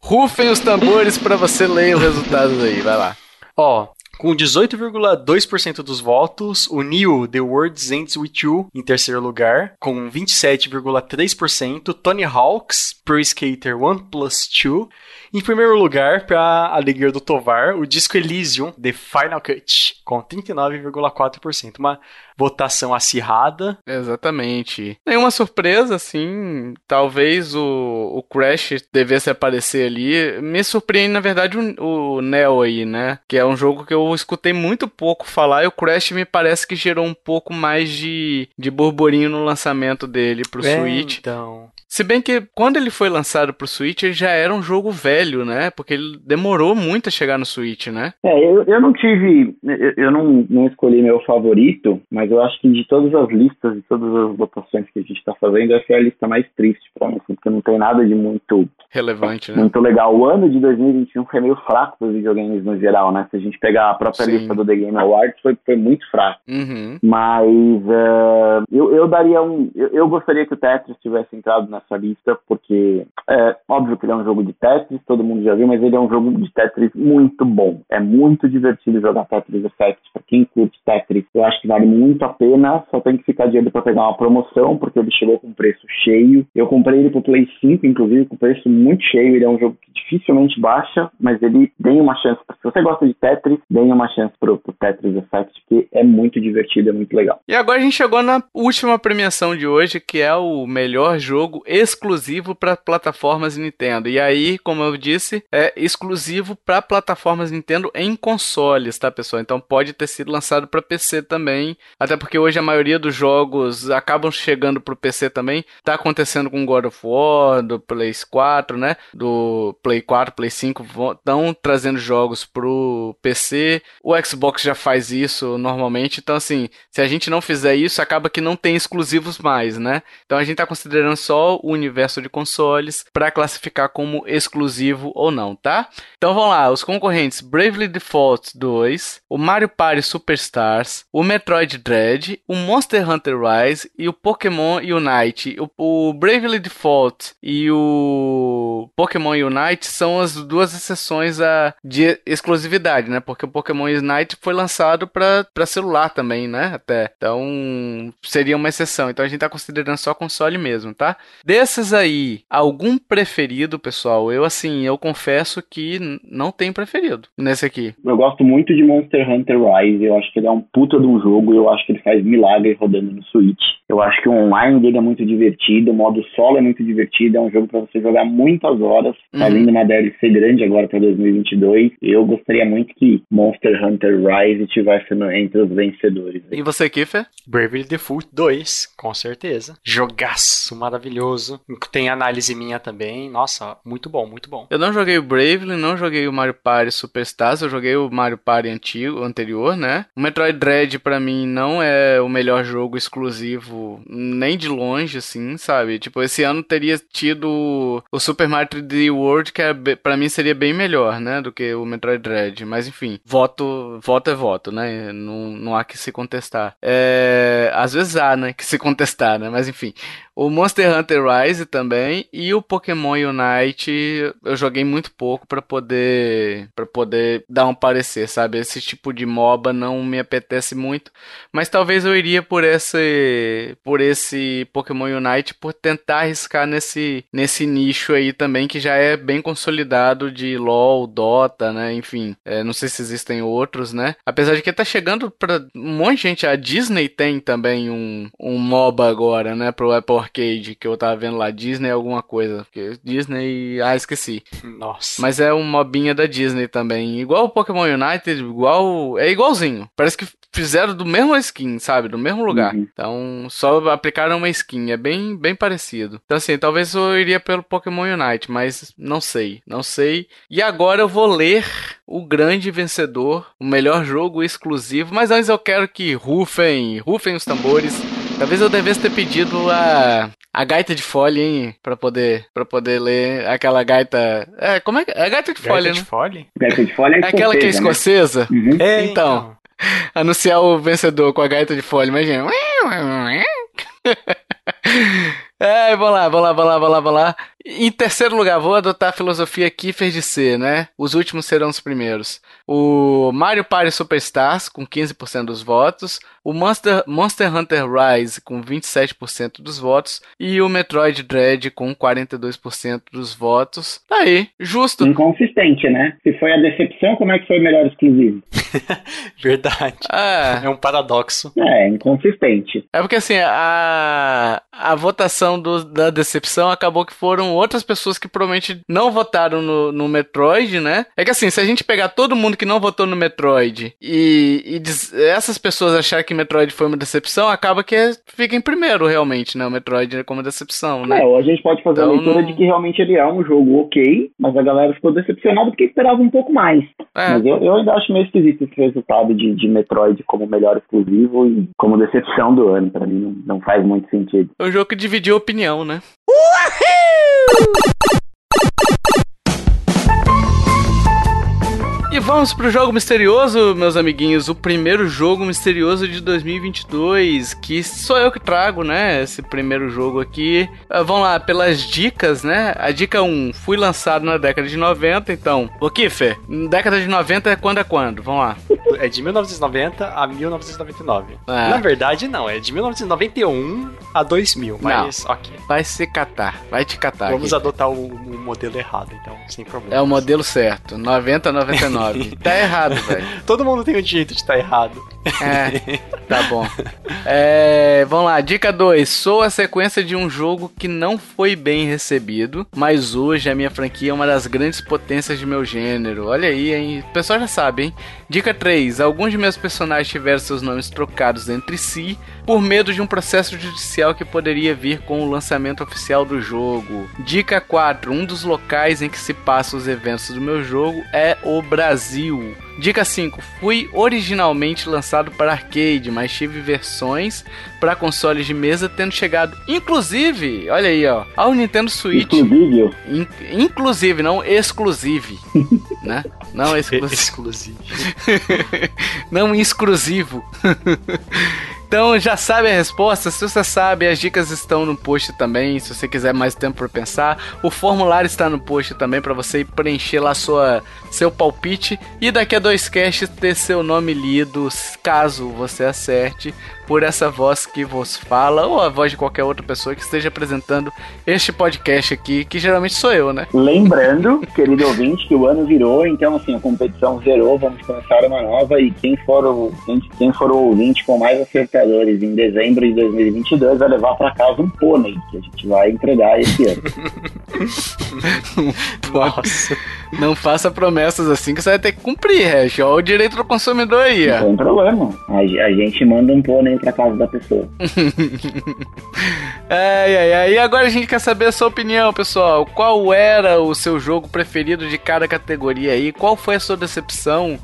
rufem os tambores para você ler o resultado aí. Vai lá. Ó, com 18,2% dos votos, o Neo The World Ends With You em terceiro lugar, com 27,3%, Tony Hawk's Pro Skater One Plus 2 em primeiro lugar, para alegria do Tovar, o disco Elysium The Final Cut, com 39,4%. Uma votação acirrada. Exatamente. Nenhuma surpresa, assim. Talvez o, o Crash devesse aparecer ali. Me surpreende, na verdade, o, o Neo aí, né? Que é um jogo que eu escutei muito pouco falar. E o Crash me parece que gerou um pouco mais de, de burburinho no lançamento dele pro é, Switch. Então. Se bem que quando ele foi lançado pro Switch, ele já era um jogo velho, né? Porque ele demorou muito a chegar no Switch, né? É, eu, eu não tive. Eu, eu não, não escolhi meu favorito, mas eu acho que de todas as listas e todas as votações que a gente tá fazendo, essa é a lista mais triste pra mim, assim, porque não tem nada de muito. Relevante, né? Muito legal. O ano de 2021 foi meio fraco pros videogames no geral, né? Se a gente pegar a própria Sim. lista do The Game Awards, foi, foi muito fraco. Uhum. Mas uh, eu, eu daria um. Eu, eu gostaria que o Tetris tivesse entrado nessa lista, porque é óbvio que ele é um jogo de Tetris, todo mundo já viu, mas ele é um jogo de Tetris muito bom. É muito divertido jogar Tetris Effect. Pra quem curte Tetris, eu acho que vale muito a pena. Só tem que ficar de olho pra pegar uma promoção, porque ele chegou com preço cheio. Eu comprei ele pro Play 5, inclusive, com preço muito cheio. Ele é um jogo que dificilmente baixa, mas ele tem uma chance. Se você gosta de Tetris, dê uma chance pro, pro Tetris Effect, que é muito divertido, é muito legal. E agora a gente chegou na última premiação de hoje, que é o melhor jogo exclusivo para plataformas Nintendo. E aí, como eu disse, é exclusivo para plataformas Nintendo em consoles, tá, pessoal? Então pode ter sido lançado para PC também, até porque hoje a maioria dos jogos acabam chegando pro PC também. Tá acontecendo com God of War, do Play 4, né? Do Play 4, Play 5 estão trazendo jogos pro PC. O Xbox já faz isso normalmente. Então assim, se a gente não fizer isso, acaba que não tem exclusivos mais, né? Então a gente tá considerando só o universo de consoles para classificar como exclusivo ou não, tá? Então vamos lá, os concorrentes Bravely Default 2, o Mario Party Superstars, o Metroid Dread, o Monster Hunter Rise e o Pokémon Unite. O, o Bravely Default e o Pokémon Unite são as duas exceções a, de exclusividade, né? Porque o Pokémon Unite foi lançado para celular também, né? Até. Então seria uma exceção. Então a gente tá considerando só console mesmo, tá? Desses aí, algum preferido, pessoal? Eu assim, eu confesso que não tenho preferido nesse aqui. Eu gosto muito de Monster Hunter Rise. Eu acho que ele é um puta de um jogo. Eu acho que ele faz milagre rodando no Switch. Eu acho que o online dele é muito divertido, o modo solo é muito divertido, é um jogo para você jogar muitas horas. Tá Uhum. vindo uma DLC grande agora para 2022. Eu gostaria muito que Monster Hunter Rise estivesse no- entre os vencedores. E você, Kiffer? Bravely Default 2, com certeza. Jogaço maravilhoso. Tem análise minha também. Nossa, muito bom, muito bom. Eu não joguei o Bravely, não joguei o Mario Party Superstars, eu joguei o Mario Party antigo, anterior, né? O Metroid Dread pra mim não é o melhor jogo exclusivo, nem de longe, assim, sabe? Tipo, esse ano teria tido o Super Mario 3D World, que é, pra mim seria bem melhor, né? Do que o Metroid Dread. Mas enfim, voto, voto é voto, né? Não, não há que se contestar. É, às vezes há, né? Que se contestar, né? Mas enfim. O Monster Hunter Rise também e o Pokémon Unite eu joguei muito pouco pra poder para poder dar um parecer, sabe? Esse tipo de MOBA não me apetece muito, mas talvez eu iria por esse por esse Pokémon Unite por tentar arriscar nesse nesse nicho aí também que já é bem consolidado de LoL, Dota, né? Enfim, é, não sei se existem outros, né? Apesar de que tá chegando pra um monte de gente, a Disney tem também um, um MOBA agora, né? Pro Apple Arcade, que eu tava vendo lá, Disney alguma coisa. Porque Disney. Ah, esqueci. Nossa. Mas é um mobinha da Disney também. Igual o Pokémon United, igual. É igualzinho. Parece que fizeram do mesmo skin, sabe? Do mesmo lugar. Uhum. Então, só aplicaram uma skin. É bem, bem parecido. Então, assim, talvez eu iria pelo Pokémon Unite, mas não sei. Não sei. E agora eu vou ler o grande vencedor, o melhor jogo exclusivo. Mas antes eu quero que rufem, rufem os tambores. Talvez eu devesse ter pedido a, a gaita de folha, hein? Pra poder, pra poder ler aquela gaita. É, como é que é? Gaita de folha, Gaita de né? folha? Gaita de folha é É aquela que é escocesa, né? Uhum. É, Então. Anunciar o vencedor com a gaita de folha, imagina. É, vamos lá, vamos lá, vamos lá, vamos lá, vamos lá. Em terceiro lugar, vou adotar a filosofia Kiefer de ser, né? Os últimos serão os primeiros. O Mario Party Superstars, com 15% dos votos. O Monster, Monster Hunter Rise, com 27% dos votos. E o Metroid Dread, com 42% dos votos. Tá aí, justo. Inconsistente, né? Se foi a decepção, como é que foi o melhor exclusivo? Verdade. É, É um paradoxo. É, inconsistente. É porque assim, a, a votação do- da decepção acabou que foram outras pessoas que provavelmente não votaram no, no Metroid, né? É que assim, se a gente pegar todo mundo que não votou no Metroid e, e diz- essas pessoas acharem que Metroid foi uma decepção, acaba que é- fica em primeiro realmente, né? O Metroid como decepção, né? É, a gente pode fazer Então, a leitura não- de que realmente ele é um jogo ok, mas a galera ficou decepcionada porque esperava um pouco mais. É. Mas eu, eu ainda acho meio esquisito esse resultado de, de Metroid como melhor exclusivo e como decepção do ano. Pra mim não, não faz muito sentido. É um jogo que dividiu opinião, né? Woohoo! E vamos pro jogo misterioso, meus amiguinhos. O primeiro jogo misterioso de 2022, que sou eu que trago, né? Esse primeiro jogo aqui. Uh, vamos lá, pelas dicas, né? A dica 1, fui lançado na década de 90, então. O Kiffer, década de 90 é quando é quando? Vamos lá. É de 1990 a 1999. É. Na verdade, não. É de 1991 a 2000, mas não. ok. Vai se catar, vai te catar. Vamos aqui. adotar o, o modelo errado, então, sem problema. É o modelo certo, 90 a 99. 9. Tá errado, velho. Todo mundo tem o direito de estar tá errado. É, tá bom. É, vamos lá, dica 2. Sou a sequência de um jogo que não foi bem recebido, mas hoje a minha franquia é uma das grandes potências de meu gênero. Olha aí, hein? O pessoal já sabe, hein? Dica 3. Alguns de meus personagens tiveram seus nomes trocados entre si por medo de um processo judicial que poderia vir com o lançamento oficial do jogo. Dica 4. Um dos locais em que se passam os eventos do meu jogo é o Brasil. Dica 5. Fui originalmente lançado para arcade, mas tive versões para consoles de mesa, tendo chegado, inclusive, olha aí, ó, ao Nintendo Switch. Inclusive? In, inclusive, não exclusive, né? Não exclusive. não exclusivo. Então já sabe a resposta. Se você sabe, as dicas estão no post também. Se você quiser mais tempo para pensar, o formulário está no post também para você preencher lá sua seu palpite e daqui a dois casts ter seu nome lido, caso você acerte por essa voz que vos fala, ou a voz de qualquer outra pessoa que esteja apresentando este podcast aqui, que geralmente sou eu, né? Lembrando, querido ouvinte, que o ano virou, então assim, a competição zerou, vamos começar uma nova e quem for o, quem, quem for o ouvinte com mais acertadores em dezembro de 2022 vai levar para casa um pônei, que a gente vai entregar esse ano. Nossa. Não faça promessas assim que você vai ter que cumprir, Hash. Olha o direito do consumidor aí, ó. Não tem problema. A, a gente manda um pônei pra casa da pessoa. ai, ai, ai. E agora a gente quer saber a sua opinião, pessoal. Qual era o seu jogo preferido de cada categoria aí? Qual foi a sua decepção?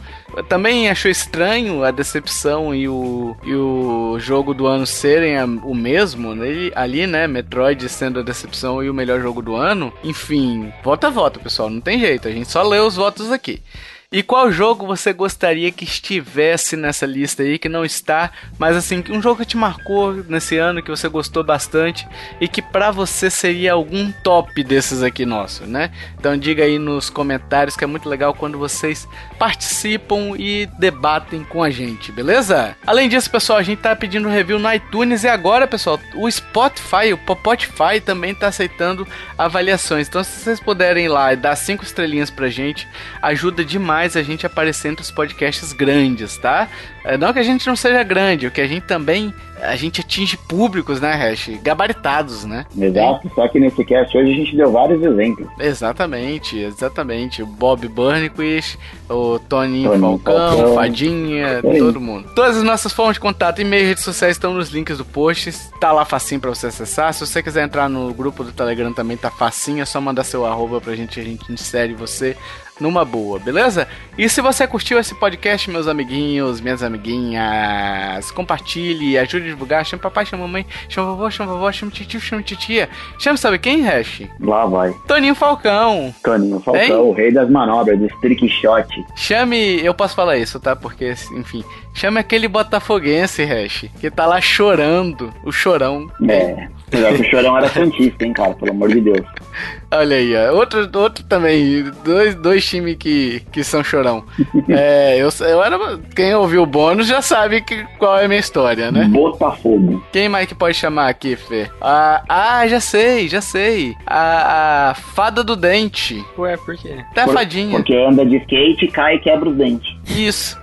Também achou estranho a decepção e o, e o jogo do ano serem o mesmo né? ali, né? Metroid sendo a decepção e o melhor jogo do ano. Enfim, vota a vota, pessoal. Não tem jeito. A gente só lê os votos aqui. E qual jogo você gostaria que estivesse nessa lista aí, que não está, mas assim, um jogo que te marcou nesse ano, que você gostou bastante e que para você seria algum top desses aqui nosso, né? Então diga aí nos comentários que é muito legal quando vocês participam e debatem com a gente, beleza? Além disso, pessoal, a gente tá pedindo review no iTunes e agora, pessoal, o Spotify, o Spotify também tá aceitando avaliações. Então, se vocês puderem ir lá e dar cinco estrelinhas pra gente, ajuda demais mais a gente aparecer entre os podcasts grandes, tá? É, não que a gente não seja grande, o que a gente também a gente atinge públicos, né, Hash? Gabaritados, né? Exato, só que nesse cast hoje a gente deu vários exemplos. Exatamente, exatamente. O Bob Burnquist, o Toninho, Toninho Falcão, Falcão, Fadinha, é todo mundo. Todas as nossas formas de contato, e-mail e redes sociais estão nos links do post. Tá lá facinho pra você acessar. Se você quiser entrar no grupo do Telegram também tá facinho, é só mandar seu arroba pra gente, a gente insere você numa boa, beleza? E se você curtiu esse podcast, meus amiguinhos, minhas amiguinhas, compartilhe, ajude divulgar, chama papai, chama mamãe, chama vovô, chama vovó, chama tio, chama titia. Chama sabe quem, Hash? Lá vai. Toninho Falcão. Toninho Falcão, hein? o rei das manobras, do trick shot. Chame, eu posso falar isso, tá? Porque, enfim, chame aquele botafoguense, Hash, que tá lá chorando, o chorão. É. Apesar que o Chorão era Santista, hein, cara? Pelo amor de Deus. Olha aí, ó. Outro, outro também. Dois, dois times que, que são chorão. é, eu, eu era. Quem ouviu o bônus já sabe que, qual é a minha história, né? Botafogo. Quem mais que pode chamar aqui, Fê? Ah, ah já sei, já sei. A, a fada do dente. Ué, por quê? Até por, a fadinha. Porque anda de skate, cai e quebra os dentes. Isso.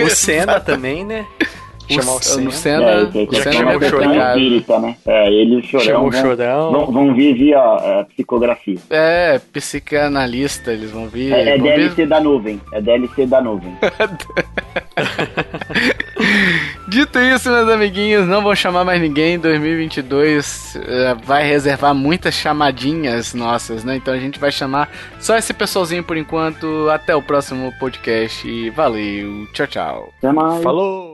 o Senna também, né? Chamar o, Senna. Senna, é, que, que, o Senna é o chorão. Espírita, né? É, ele e o chorão. Chamou o chorão. Vão, vão vir via é, psicografia. É, psicanalista, eles vão vir. É, é vão DLC vir... da nuvem. É DLC da nuvem. Dito isso, meus amiguinhos, não vou chamar mais ninguém. 2022 uh, vai reservar muitas chamadinhas nossas, né? Então a gente vai chamar só esse pessoalzinho por enquanto. Até o próximo podcast e valeu. Tchau, tchau. Até mais. Falou.